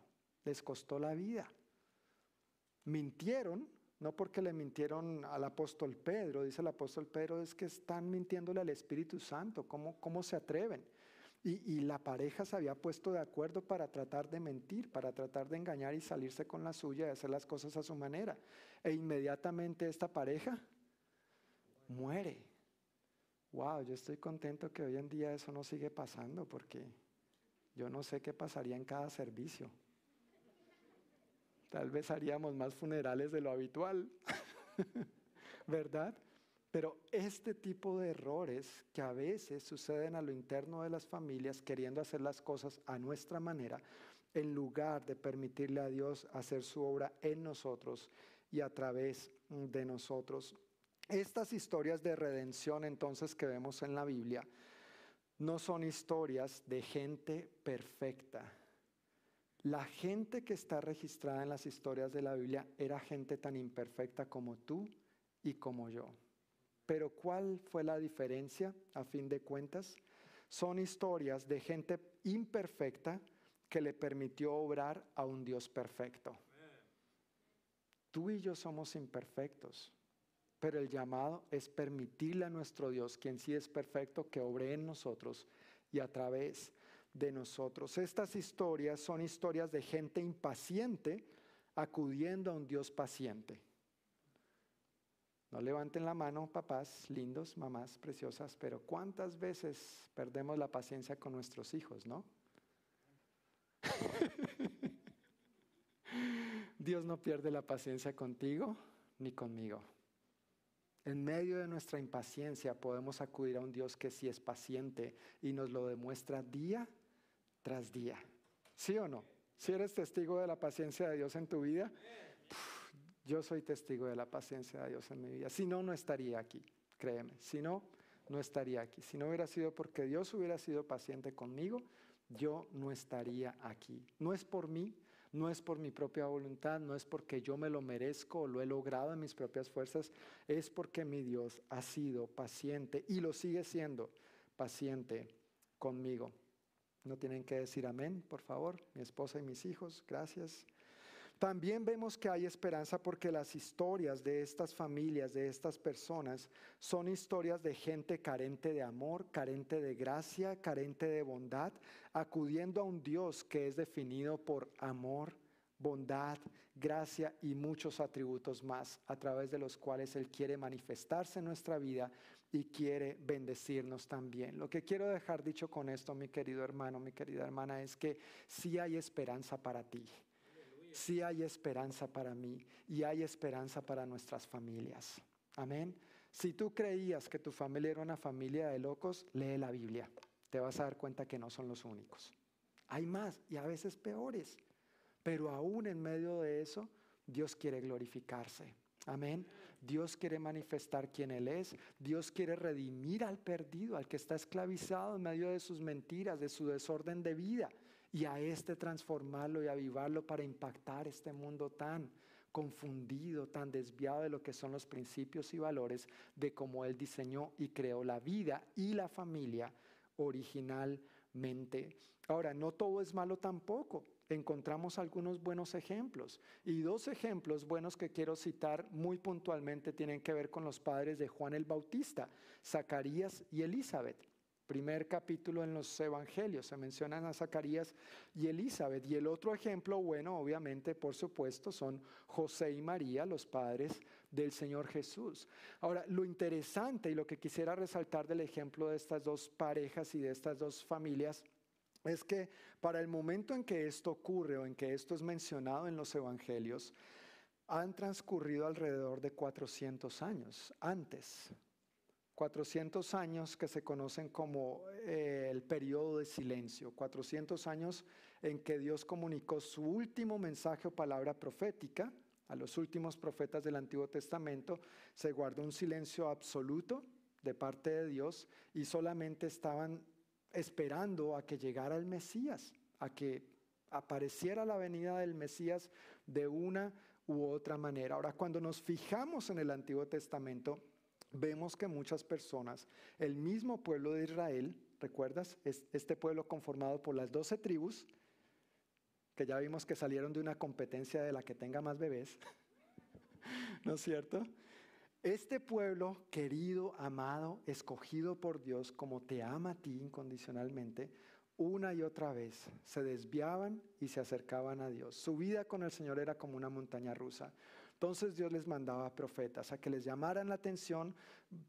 les costó la vida. Mintieron, no porque le mintieron al apóstol Pedro, dice el apóstol Pedro, es que están mintiéndole al Espíritu Santo, ¿cómo, cómo se atreven? Y, y, la pareja se había puesto de acuerdo para tratar de mentir, para tratar de engañar y salirse con la suya y hacer las cosas a su manera. E inmediatamente esta pareja muere. Wow, yo estoy contento que hoy en día eso no sigue pasando porque yo no sé qué pasaría en cada servicio. Tal vez haríamos más funerales de lo habitual, *laughs* ¿verdad? Pero este tipo de errores que a veces suceden a lo interno de las familias, queriendo hacer las cosas a nuestra manera, en lugar de permitirle a Dios hacer su obra en nosotros y a través de nosotros. Estas historias de redención entonces que vemos en la Biblia no son historias de gente perfecta. La gente que está registrada en las historias de la Biblia era gente tan imperfecta como tú y como yo. Pero ¿cuál fue la diferencia a fin de cuentas? Son historias de gente imperfecta que le permitió obrar a un Dios perfecto. Tú y yo somos imperfectos. Pero el llamado es permitirle a nuestro Dios, quien sí es perfecto, que obre en nosotros y a través de nosotros. Estas historias son historias de gente impaciente acudiendo a un Dios paciente. No levanten la mano, papás lindos, mamás preciosas, pero ¿cuántas veces perdemos la paciencia con nuestros hijos, no? *laughs* Dios no pierde la paciencia contigo ni conmigo. En medio de nuestra impaciencia podemos acudir a un Dios que sí es paciente y nos lo demuestra día tras día. ¿Sí o no? Si eres testigo de la paciencia de Dios en tu vida, yo soy testigo de la paciencia de Dios en mi vida. Si no, no estaría aquí, créeme. Si no, no estaría aquí. Si no hubiera sido porque Dios hubiera sido paciente conmigo, yo no estaría aquí. No es por mí, no es por mi propia voluntad, no es porque yo me lo merezco o lo he logrado en mis propias fuerzas, es porque mi Dios ha sido paciente y lo sigue siendo paciente conmigo. No tienen que decir amén, por favor, mi esposa y mis hijos, gracias. También vemos que hay esperanza porque las historias de estas familias, de estas personas, son historias de gente carente de amor, carente de gracia, carente de bondad, acudiendo a un Dios que es definido por amor, bondad, gracia y muchos atributos más, a través de los cuales Él quiere manifestarse en nuestra vida y quiere bendecirnos también. Lo que quiero dejar dicho con esto, mi querido hermano, mi querida hermana, es que sí hay esperanza para ti sí hay esperanza para mí y hay esperanza para nuestras familias. Amén. Si tú creías que tu familia era una familia de locos, lee la Biblia. Te vas a dar cuenta que no son los únicos. Hay más y a veces peores. Pero aún en medio de eso, Dios quiere glorificarse. Amén. Dios quiere manifestar quién Él es. Dios quiere redimir al perdido, al que está esclavizado en medio de sus mentiras, de su desorden de vida. Y a este transformarlo y avivarlo para impactar este mundo tan confundido, tan desviado de lo que son los principios y valores de cómo Él diseñó y creó la vida y la familia originalmente. Ahora, no todo es malo tampoco. Encontramos algunos buenos ejemplos. Y dos ejemplos buenos que quiero citar muy puntualmente tienen que ver con los padres de Juan el Bautista, Zacarías y Elizabeth primer capítulo en los evangelios, se mencionan a Zacarías y Elizabeth. Y el otro ejemplo, bueno, obviamente, por supuesto, son José y María, los padres del Señor Jesús. Ahora, lo interesante y lo que quisiera resaltar del ejemplo de estas dos parejas y de estas dos familias es que para el momento en que esto ocurre o en que esto es mencionado en los evangelios, han transcurrido alrededor de 400 años antes 400 años que se conocen como eh, el periodo de silencio, 400 años en que Dios comunicó su último mensaje o palabra profética a los últimos profetas del Antiguo Testamento, se guardó un silencio absoluto de parte de Dios y solamente estaban esperando a que llegara el Mesías, a que apareciera la venida del Mesías de una u otra manera. Ahora, cuando nos fijamos en el Antiguo Testamento, vemos que muchas personas, el mismo pueblo de Israel, ¿recuerdas? este pueblo conformado por las doce tribus, que ya vimos que salieron de una competencia de la que tenga más bebés, *laughs* ¿no es cierto? Este pueblo querido, amado, escogido por Dios como te ama a ti incondicionalmente, una y otra vez se desviaban y se acercaban a Dios. Su vida con el Señor era como una montaña rusa. Entonces Dios les mandaba profetas a que les llamaran la atención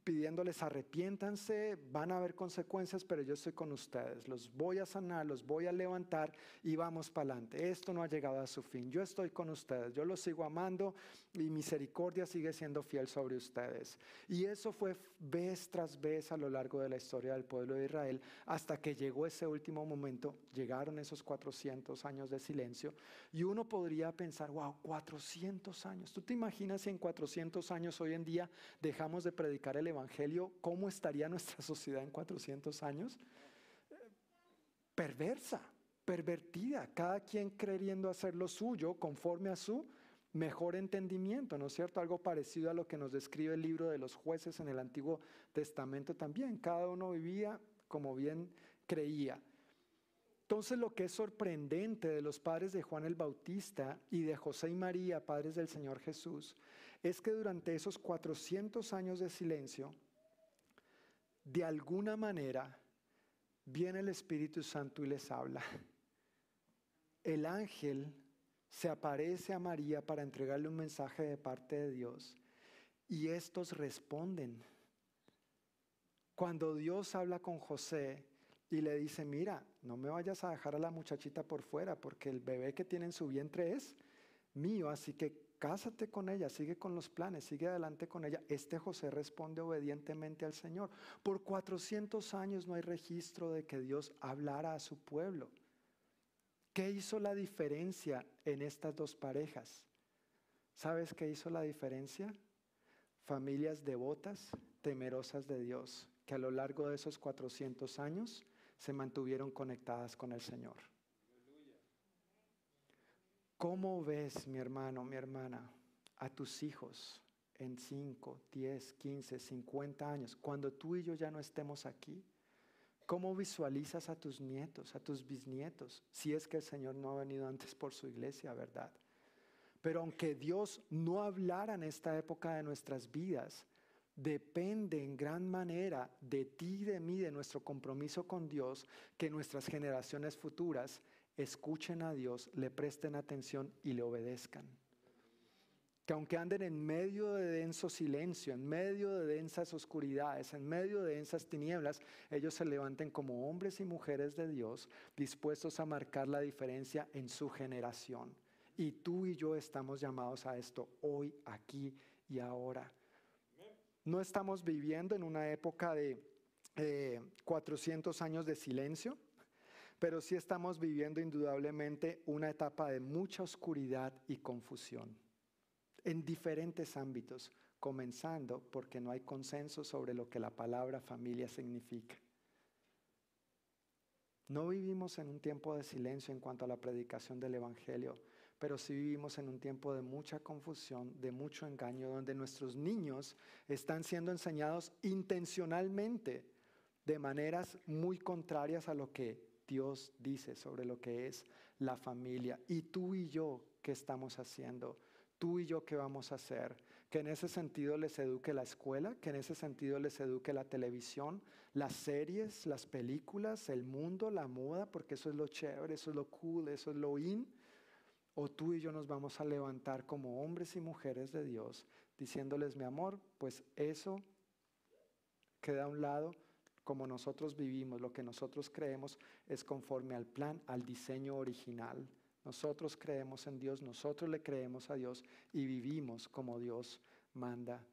pidiéndoles arrepiéntanse, van a haber consecuencias, pero yo estoy con ustedes, los voy a sanar, los voy a levantar y vamos para adelante. Esto no ha llegado a su fin, yo estoy con ustedes, yo los sigo amando y misericordia sigue siendo fiel sobre ustedes. Y eso fue vez tras vez a lo largo de la historia del pueblo de Israel hasta que llegó ese último momento, llegaron esos 400 años de silencio y uno podría pensar, wow, 400 años. ¿Tú te imaginas si en 400 años hoy en día dejamos de predicar el Evangelio? ¿Cómo estaría nuestra *laughs* sociedad en 400 años? Perversa, pervertida, cada quien queriendo hacer lo suyo conforme a su mejor entendimiento, ¿no es cierto? Algo parecido a lo que nos describe el libro de los jueces en el Antiguo Testamento también. Cada uno vivía como bien creía. Entonces lo que es sorprendente de los padres de Juan el Bautista y de José y María, padres del Señor Jesús, es que durante esos 400 años de silencio, de alguna manera, viene el Espíritu Santo y les habla. El ángel se aparece a María para entregarle un mensaje de parte de Dios y estos responden. Cuando Dios habla con José, y le dice, mira, no me vayas a dejar a la muchachita por fuera, porque el bebé que tiene en su vientre es mío, así que cásate con ella, sigue con los planes, sigue adelante con ella. Este José responde obedientemente al Señor. Por 400 años no hay registro de que Dios hablara a su pueblo. ¿Qué hizo la diferencia en estas dos parejas? ¿Sabes qué hizo la diferencia? Familias devotas, temerosas de Dios, que a lo largo de esos 400 años se mantuvieron conectadas con el Señor. ¿Cómo ves, mi hermano, mi hermana, a tus hijos en 5, 10, 15, 50 años, cuando tú y yo ya no estemos aquí? ¿Cómo visualizas a tus nietos, a tus bisnietos, si es que el Señor no ha venido antes por su iglesia, verdad? Pero aunque Dios no hablara en esta época de nuestras vidas, depende en gran manera de ti y de mí, de nuestro compromiso con Dios, que nuestras generaciones futuras escuchen a Dios, le presten atención y le obedezcan. Que aunque anden en medio de denso silencio, en medio de densas oscuridades, en medio de densas tinieblas, ellos se levanten como hombres y mujeres de Dios, dispuestos a marcar la diferencia en su generación. Y tú y yo estamos llamados a esto hoy, aquí y ahora. No estamos viviendo en una época de 400 años de silencio, pero sí estamos viviendo indudablemente una etapa de mucha oscuridad y confusión en diferentes ámbitos, comenzando porque no hay consenso sobre lo que la palabra familia significa. No vivimos en un tiempo de silencio en cuanto a la predicación del Evangelio, pero sí vivimos en un tiempo de mucha confusión, de mucho engaño, donde nuestros niños están siendo enseñados intencionalmente de maneras muy contrarias a lo que Dios dice sobre lo que es la familia. Y tú y yo, ¿qué estamos haciendo? Tú y yo, ¿qué vamos a hacer? Que en ese sentido les eduque la escuela, que en ese sentido les eduque la televisión, las series, las películas, el mundo, la moda, porque eso es lo chévere, eso es lo cool, eso es lo in. O tú y yo nos vamos a levantar como hombres y mujeres de Dios, diciéndoles, mi amor, pues eso queda a un lado como nosotros vivimos, lo que nosotros creemos es conforme al plan, al diseño original. Nosotros creemos en Dios, nosotros le creemos a Dios y vivimos como Dios manda.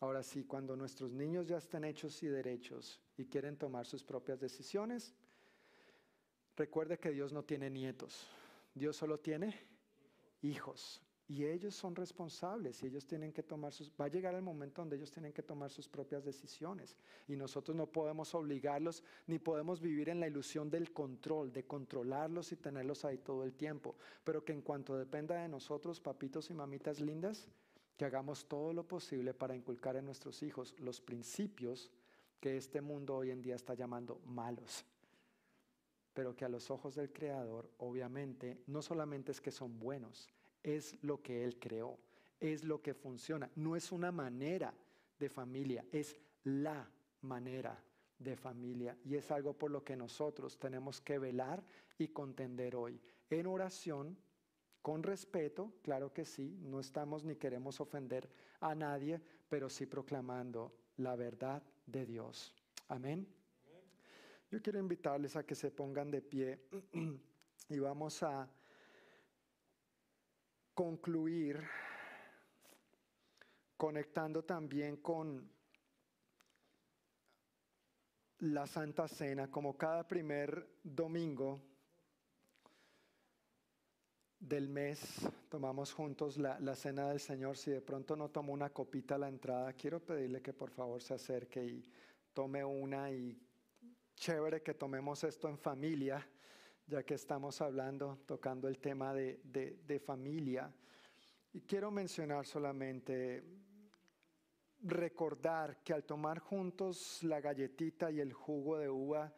Ahora sí, cuando nuestros niños ya están hechos y derechos y quieren tomar sus propias decisiones, recuerde que Dios no tiene nietos, Dios solo tiene hijos. Y ellos son responsables y ellos tienen que tomar sus... Va a llegar el momento donde ellos tienen que tomar sus propias decisiones. Y nosotros no podemos obligarlos ni podemos vivir en la ilusión del control, de controlarlos y tenerlos ahí todo el tiempo. Pero que en cuanto dependa de nosotros, papitos y mamitas lindas, que hagamos todo lo posible para inculcar en nuestros hijos los principios que este mundo hoy en día está llamando malos pero que a los ojos del Creador, obviamente, no solamente es que son buenos, es lo que Él creó, es lo que funciona. No es una manera de familia, es la manera de familia. Y es algo por lo que nosotros tenemos que velar y contender hoy. En oración, con respeto, claro que sí, no estamos ni queremos ofender a nadie, pero sí proclamando la verdad de Dios. Amén. Yo quiero invitarles a que se pongan de pie *clears throat* y vamos a concluir conectando también con la Santa Cena, como cada primer domingo del mes tomamos juntos la, la, cena del Señor. Si de pronto no tomó una copita a la entrada, quiero pedirle que por favor se acerque y tome una y chévere que tomemos esto en familia ya que estamos hablando, tocando el tema de, de, familia. Y quiero mencionar solamente, recordar que al tomar juntos la galletita y el jugo de uva,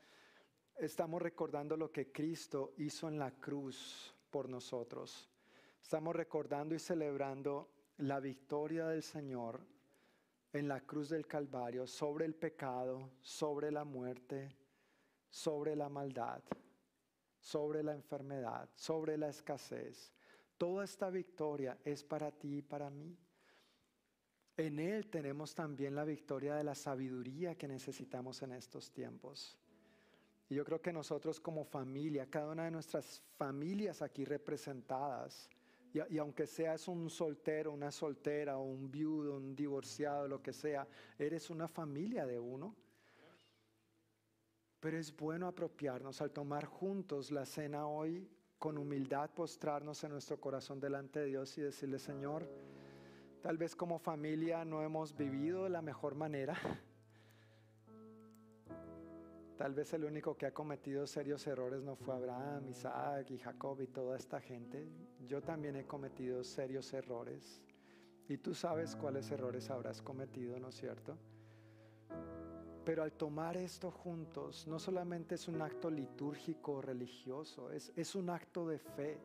estamos recordando lo que Cristo hizo en la cruz por nosotros. Estamos recordando y celebrando la victoria del Señor en la cruz del Calvario sobre el pecado, sobre la muerte, sobre la maldad sobre la enfermedad, sobre la escasez. Toda esta victoria es para ti y para mí. En Él tenemos también la victoria de la sabiduría que necesitamos en estos tiempos. Y yo creo que nosotros como familia, cada una de nuestras familias aquí representadas, y, aunque seas un soltero, una soltera, o un viudo, un divorciado, lo que sea, eres una familia de uno. Pero es bueno apropiarnos al tomar juntos la cena hoy, con humildad postrarnos en nuestro corazón delante de Dios y decirle, Señor, tal vez como familia no hemos vivido de la mejor manera. Tal vez el único que ha cometido serios errores no fue Abraham, Isaac y Jacob y toda esta gente. Yo también he cometido serios errores. Y tú sabes cuáles errores habrás cometido, ¿no es cierto? Pero al tomar esto juntos, no solamente es un acto litúrgico o religioso, es, es, un acto de fe.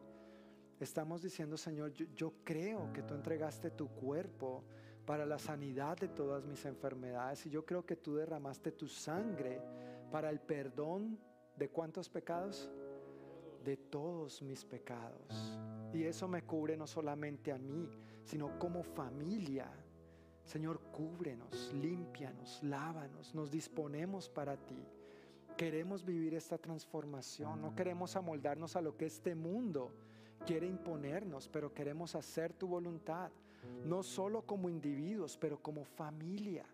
Estamos diciendo, Señor, yo, yo creo que tú entregaste tu cuerpo para la sanidad de todas mis enfermedades y yo creo que tú derramaste tu sangre para el perdón de cuántos pecados? De todos mis pecados. Y eso me cubre no solamente a mí, sino como familia Señor, cúbrenos, límpianos, lávanos, nos disponemos para ti. Queremos vivir esta transformación, no queremos amoldarnos a lo que este mundo quiere imponernos, pero queremos hacer tu voluntad, no solo como individuos, pero como familia,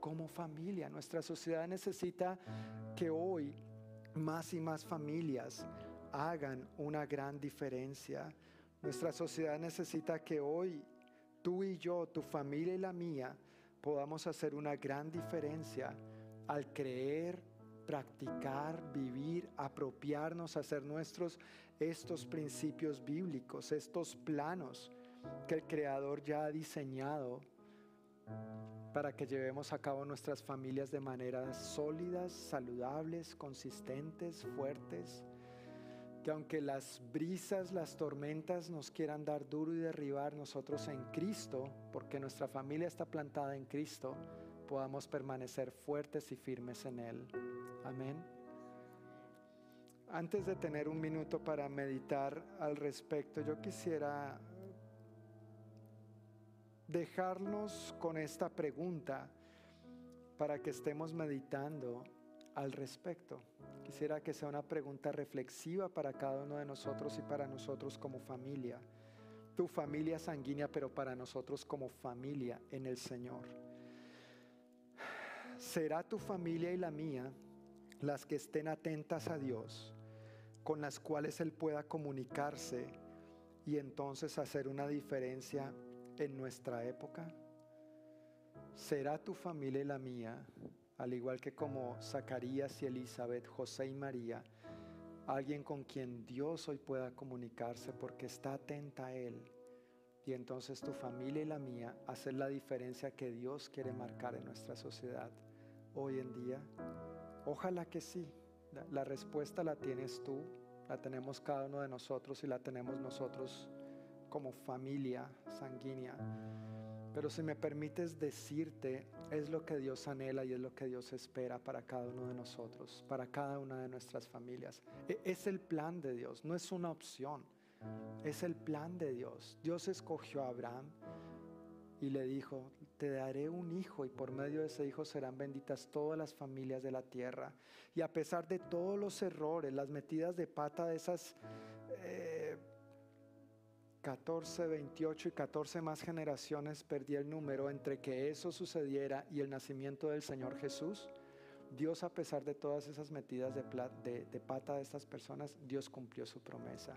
como familia. Nuestra sociedad necesita que hoy más y más familias hagan una gran diferencia. Nuestra sociedad necesita que hoy tú y yo, tu familia y la mía, podamos hacer una gran diferencia al creer practicar, vivir, apropiarnos, hacer nuestros estos principios bíblicos, estos planos que el Creador ya ha diseñado para que llevemos a cabo nuestras familias de maneras sólidas, saludables, consistentes, fuertes. Que aunque las brisas, las tormentas nos quieran dar duro y derribar, nosotros en Cristo, porque nuestra familia está plantada en Cristo, podamos permanecer fuertes y firmes en Él. Amén. Antes de tener un minuto para meditar al respecto, yo quisiera dejarnos con esta pregunta para que estemos meditando al respecto. Quisiera que sea una pregunta reflexiva para cada uno de nosotros y para nosotros como familia. Tu familia sanguínea, pero para nosotros como familia en el Señor. ¿Será tu familia y la mía las que estén atentas a Dios, con las cuales Él pueda comunicarse y entonces hacer una diferencia en nuestra época? ¿Será tu familia y la mía, al igual que como Zacarías y Elizabeth, José y María, alguien con quien Dios hoy pueda comunicarse porque está atenta a Él? Y entonces tu familia y la mía hacer la diferencia que Dios quiere marcar en nuestra sociedad hoy en día. Ojalá que sí. La, respuesta la tienes tú, la tenemos cada uno de nosotros y la tenemos nosotros como familia sanguínea. Pero si me permites decirte, es lo que Dios anhela y es lo que Dios espera para cada uno de nosotros, para cada una de nuestras familias. E, es el plan de Dios, no es una opción, es el plan de Dios. Dios escogió a Abraham y le dijo, te daré un hijo y por medio de ese hijo serán benditas todas las familias de la tierra. Y a pesar de todos los errores, las metidas de pata de esas... 14, 28 y 14 más generaciones perdí el número entre que eso sucediera y el nacimiento del Señor Jesús. Dios, a pesar de todas esas metidas de, de, pata de estas personas, Dios cumplió su promesa.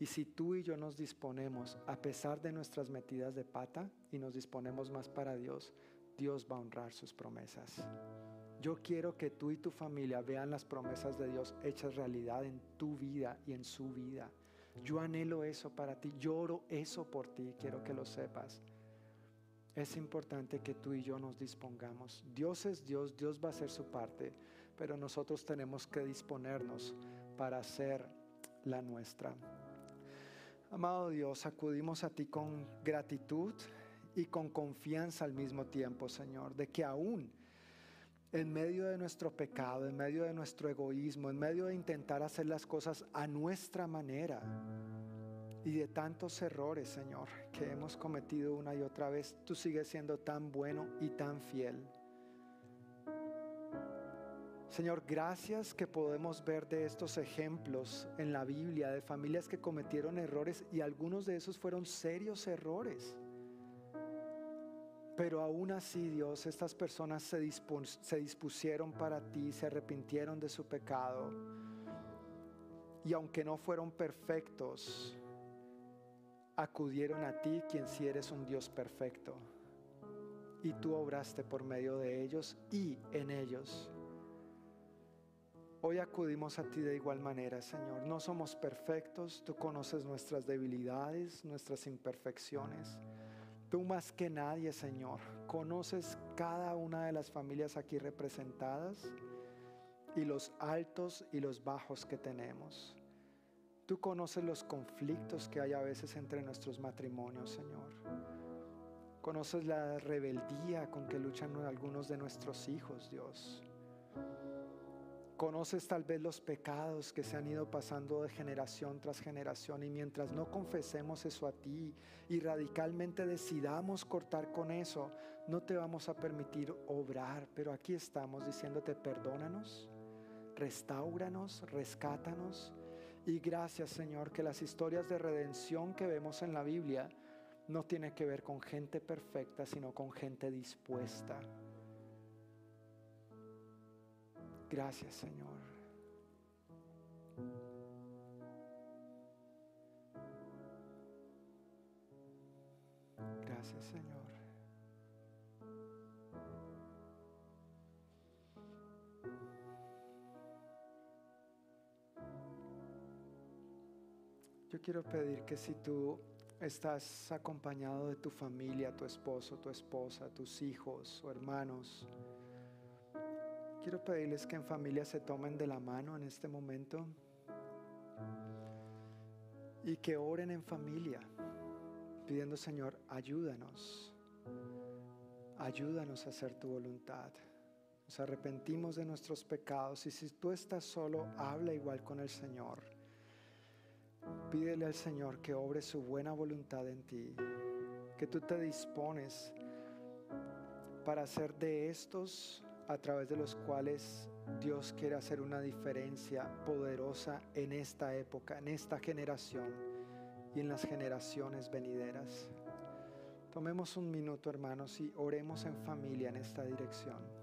Y si tú y yo nos disponemos, a pesar de nuestras metidas de pata, y nos disponemos más para Dios, Dios va a honrar sus promesas. Yo quiero que tú y tu familia vean las promesas de Dios hechas realidad en tu vida y en su vida. Yo anhelo eso para ti, lloro eso por ti, quiero que lo sepas. Es importante que tú y yo nos dispongamos. Dios es Dios, Dios va a hacer su parte, pero nosotros tenemos que disponernos para hacer la nuestra. Amado Dios, acudimos a ti con gratitud y con confianza al mismo tiempo, Señor, de que aún en medio de nuestro pecado, en medio de nuestro egoísmo, en medio de intentar hacer las cosas a nuestra manera y de tantos errores, Señor, que hemos cometido una y otra vez, tú sigues siendo tan bueno y tan fiel. Señor, gracias que podemos ver de estos ejemplos en la Biblia de familias que cometieron errores y algunos de esos fueron serios errores. Pero aún así, Dios, estas personas se, dispusieron para ti, se arrepintieron de su pecado. Y aunque no fueron perfectos, acudieron a ti, quien si eres un Dios perfecto. Y tú obraste por medio de ellos y en ellos. Hoy acudimos a ti de igual manera, Señor. No somos perfectos, tú conoces nuestras debilidades, nuestras imperfecciones. Tú más que nadie, Señor, conoces cada una de las familias aquí representadas y los altos y los bajos que tenemos. Tú conoces los conflictos que hay a veces entre nuestros matrimonios, Señor. Conoces la rebeldía con que luchan algunos de nuestros hijos, Dios. Conoces tal vez los pecados que se han ido pasando de generación tras generación y mientras no confesemos eso a ti y radicalmente decidamos cortar con eso, no te vamos a permitir obrar. Pero aquí estamos diciéndote perdónanos, restauranos, rescátanos. Y gracias Señor que las historias de redención que vemos en la Biblia no tienen que ver con gente perfecta, sino con gente dispuesta Gracias, Señor. Gracias, Señor. Yo quiero pedir que si tú estás acompañado de tu familia, tu esposo, tu esposa, tus hijos o hermanos, quiero pedirles que en familia se tomen de la mano en este momento y que oren en familia, pidiendo Señor, ayúdanos, ayúdanos a hacer tu voluntad. Nos arrepentimos de nuestros pecados y si tú estás solo, habla igual con el Señor. Pídele al Señor que obre su buena voluntad en ti, que tú te dispones para hacer de estos a través de los cuales Dios quiere hacer una diferencia poderosa en esta época, en esta generación y en las generaciones venideras. Tomemos un minuto, hermanos, y oremos en familia en esta dirección.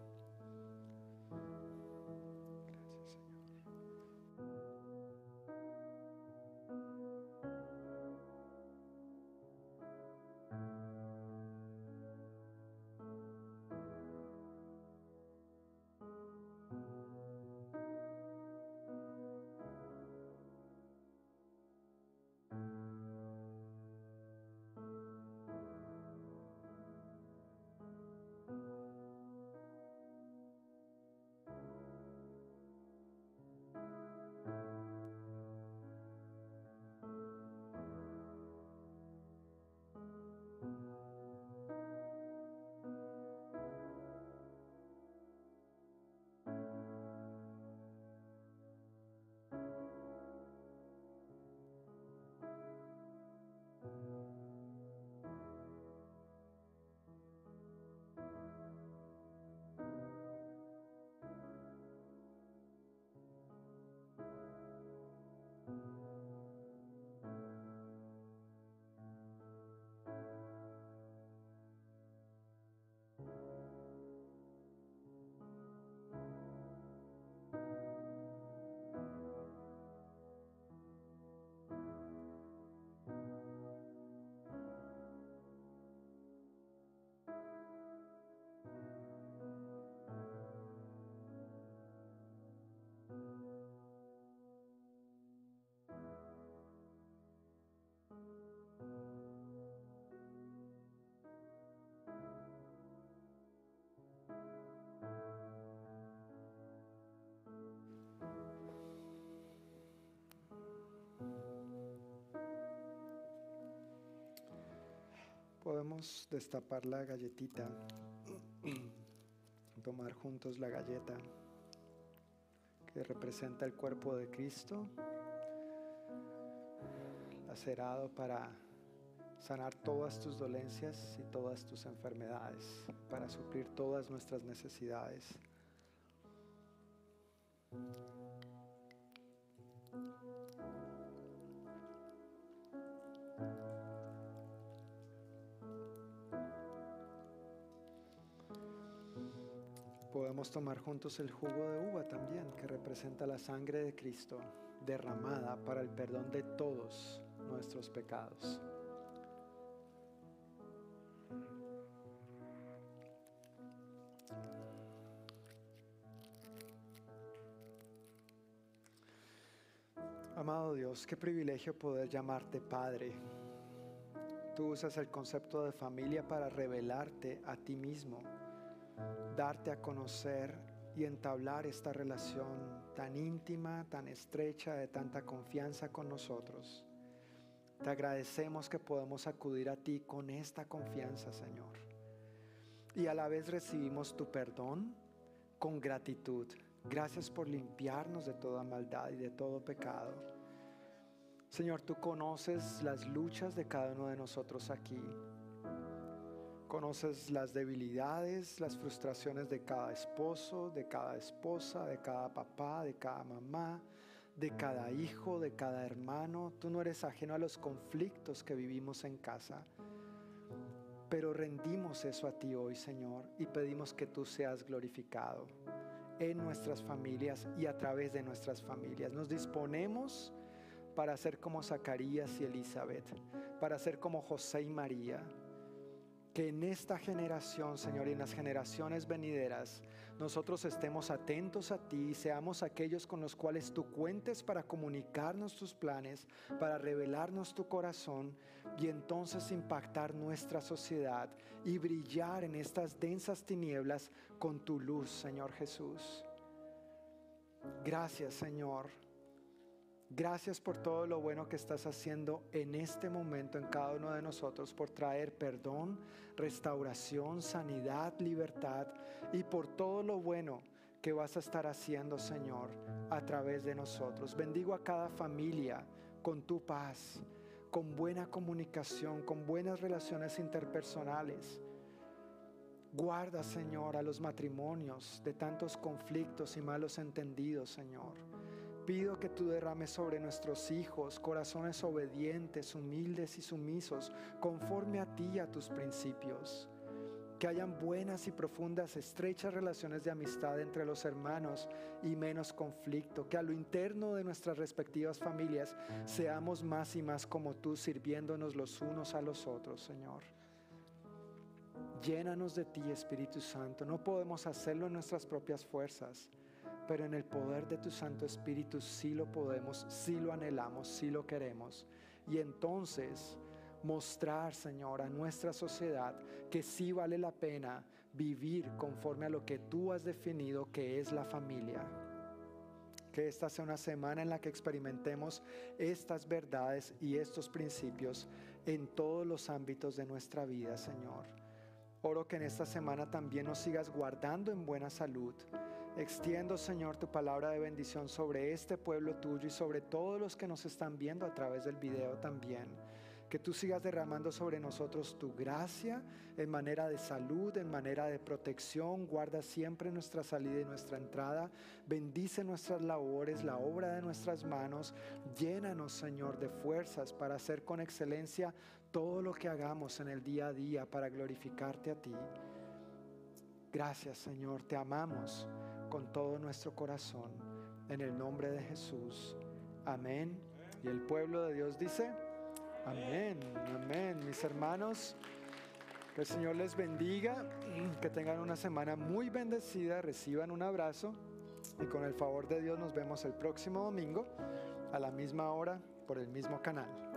Podemos destapar la galletita, *clears throat* tomar juntos la galleta que representa el cuerpo de Cristo, lacerado para sanar todas tus dolencias y todas tus enfermedades, para suplir todas nuestras necesidades. Tomar juntos el jugo de uva también, que representa la sangre de Cristo derramada para el perdón de todos nuestros pecados. Amado Dios, qué privilegio poder llamarte Padre. Tú usas el concepto de familia para revelarte a ti mismo darte a conocer y entablar esta relación tan íntima, tan estrecha, de tanta confianza con nosotros. Te agradecemos que podemos acudir a ti con esta confianza, Señor. Y a la vez recibimos tu perdón con gratitud. Gracias por limpiarnos de toda maldad y de todo pecado. Señor, tú conoces las luchas de cada uno de nosotros aquí. Conoces las debilidades, las frustraciones de cada esposo, de cada esposa, de cada papá, de cada mamá, de cada hijo, de cada hermano. Tú no eres ajeno a los conflictos que vivimos en casa. Pero rendimos eso a ti hoy, Señor, y pedimos que tú seas glorificado en nuestras familias y a través de nuestras familias. Nos disponemos para ser como Zacarías y Elizabeth, para ser como José y María que en esta generación, Señor, y en las generaciones venideras, nosotros estemos atentos a ti y seamos aquellos con los cuales tú cuentes para comunicarnos tus planes, para revelarnos tu corazón y entonces impactar nuestra sociedad y brillar en estas densas tinieblas con tu luz, Señor Jesús. Gracias, Señor. Gracias por todo lo bueno que estás haciendo en este momento en cada uno de nosotros, por traer perdón, restauración, sanidad, libertad y por todo lo bueno que vas a estar haciendo, Señor, a través de nosotros. Bendigo a cada familia con tu paz, con buena comunicación, con buenas relaciones interpersonales. Guarda, Señor, a los matrimonios de tantos conflictos y malos entendidos, Señor. Pido que tú derrames sobre nuestros hijos corazones obedientes, humildes y sumisos, conforme a ti y a tus principios. Que hayan buenas y profundas, estrechas relaciones de amistad entre los hermanos y menos conflicto. Que a lo interno de nuestras respectivas familias seamos más y más como tú, sirviéndonos los unos a los otros, Señor. Llénanos de ti, Espíritu Santo. No podemos hacerlo en nuestras propias fuerzas, pero en el poder de tu Santo Espíritu sí lo podemos, sí lo anhelamos, sí lo queremos. Y entonces mostrar, Señor, a nuestra sociedad que sí vale la pena vivir conforme a lo que tú has definido que es la familia. Que esta sea una semana en la que experimentemos estas verdades y estos principios en todos los ámbitos de nuestra vida, Señor. Oro que en esta semana también nos sigas guardando en buena salud. Extiendo, Señor, tu palabra de bendición sobre este pueblo tuyo y sobre todos los que nos están viendo a través del video también. Que tú sigas derramando sobre nosotros tu gracia en manera de salud, en manera de protección. Guarda siempre nuestra salida y nuestra entrada. Bendice nuestras labores, la obra de nuestras manos. Llénanos, Señor, de fuerzas para hacer con excelencia todo lo que hagamos en el día a día para glorificarte a ti. Gracias Señor, te amamos con todo nuestro corazón. En el nombre de Jesús. Amén. Y el pueblo de Dios dice, amén, amén. Mis hermanos, que el Señor les bendiga, que tengan una semana muy bendecida, reciban un abrazo y con el favor de Dios nos vemos el próximo domingo a la misma hora por el mismo canal.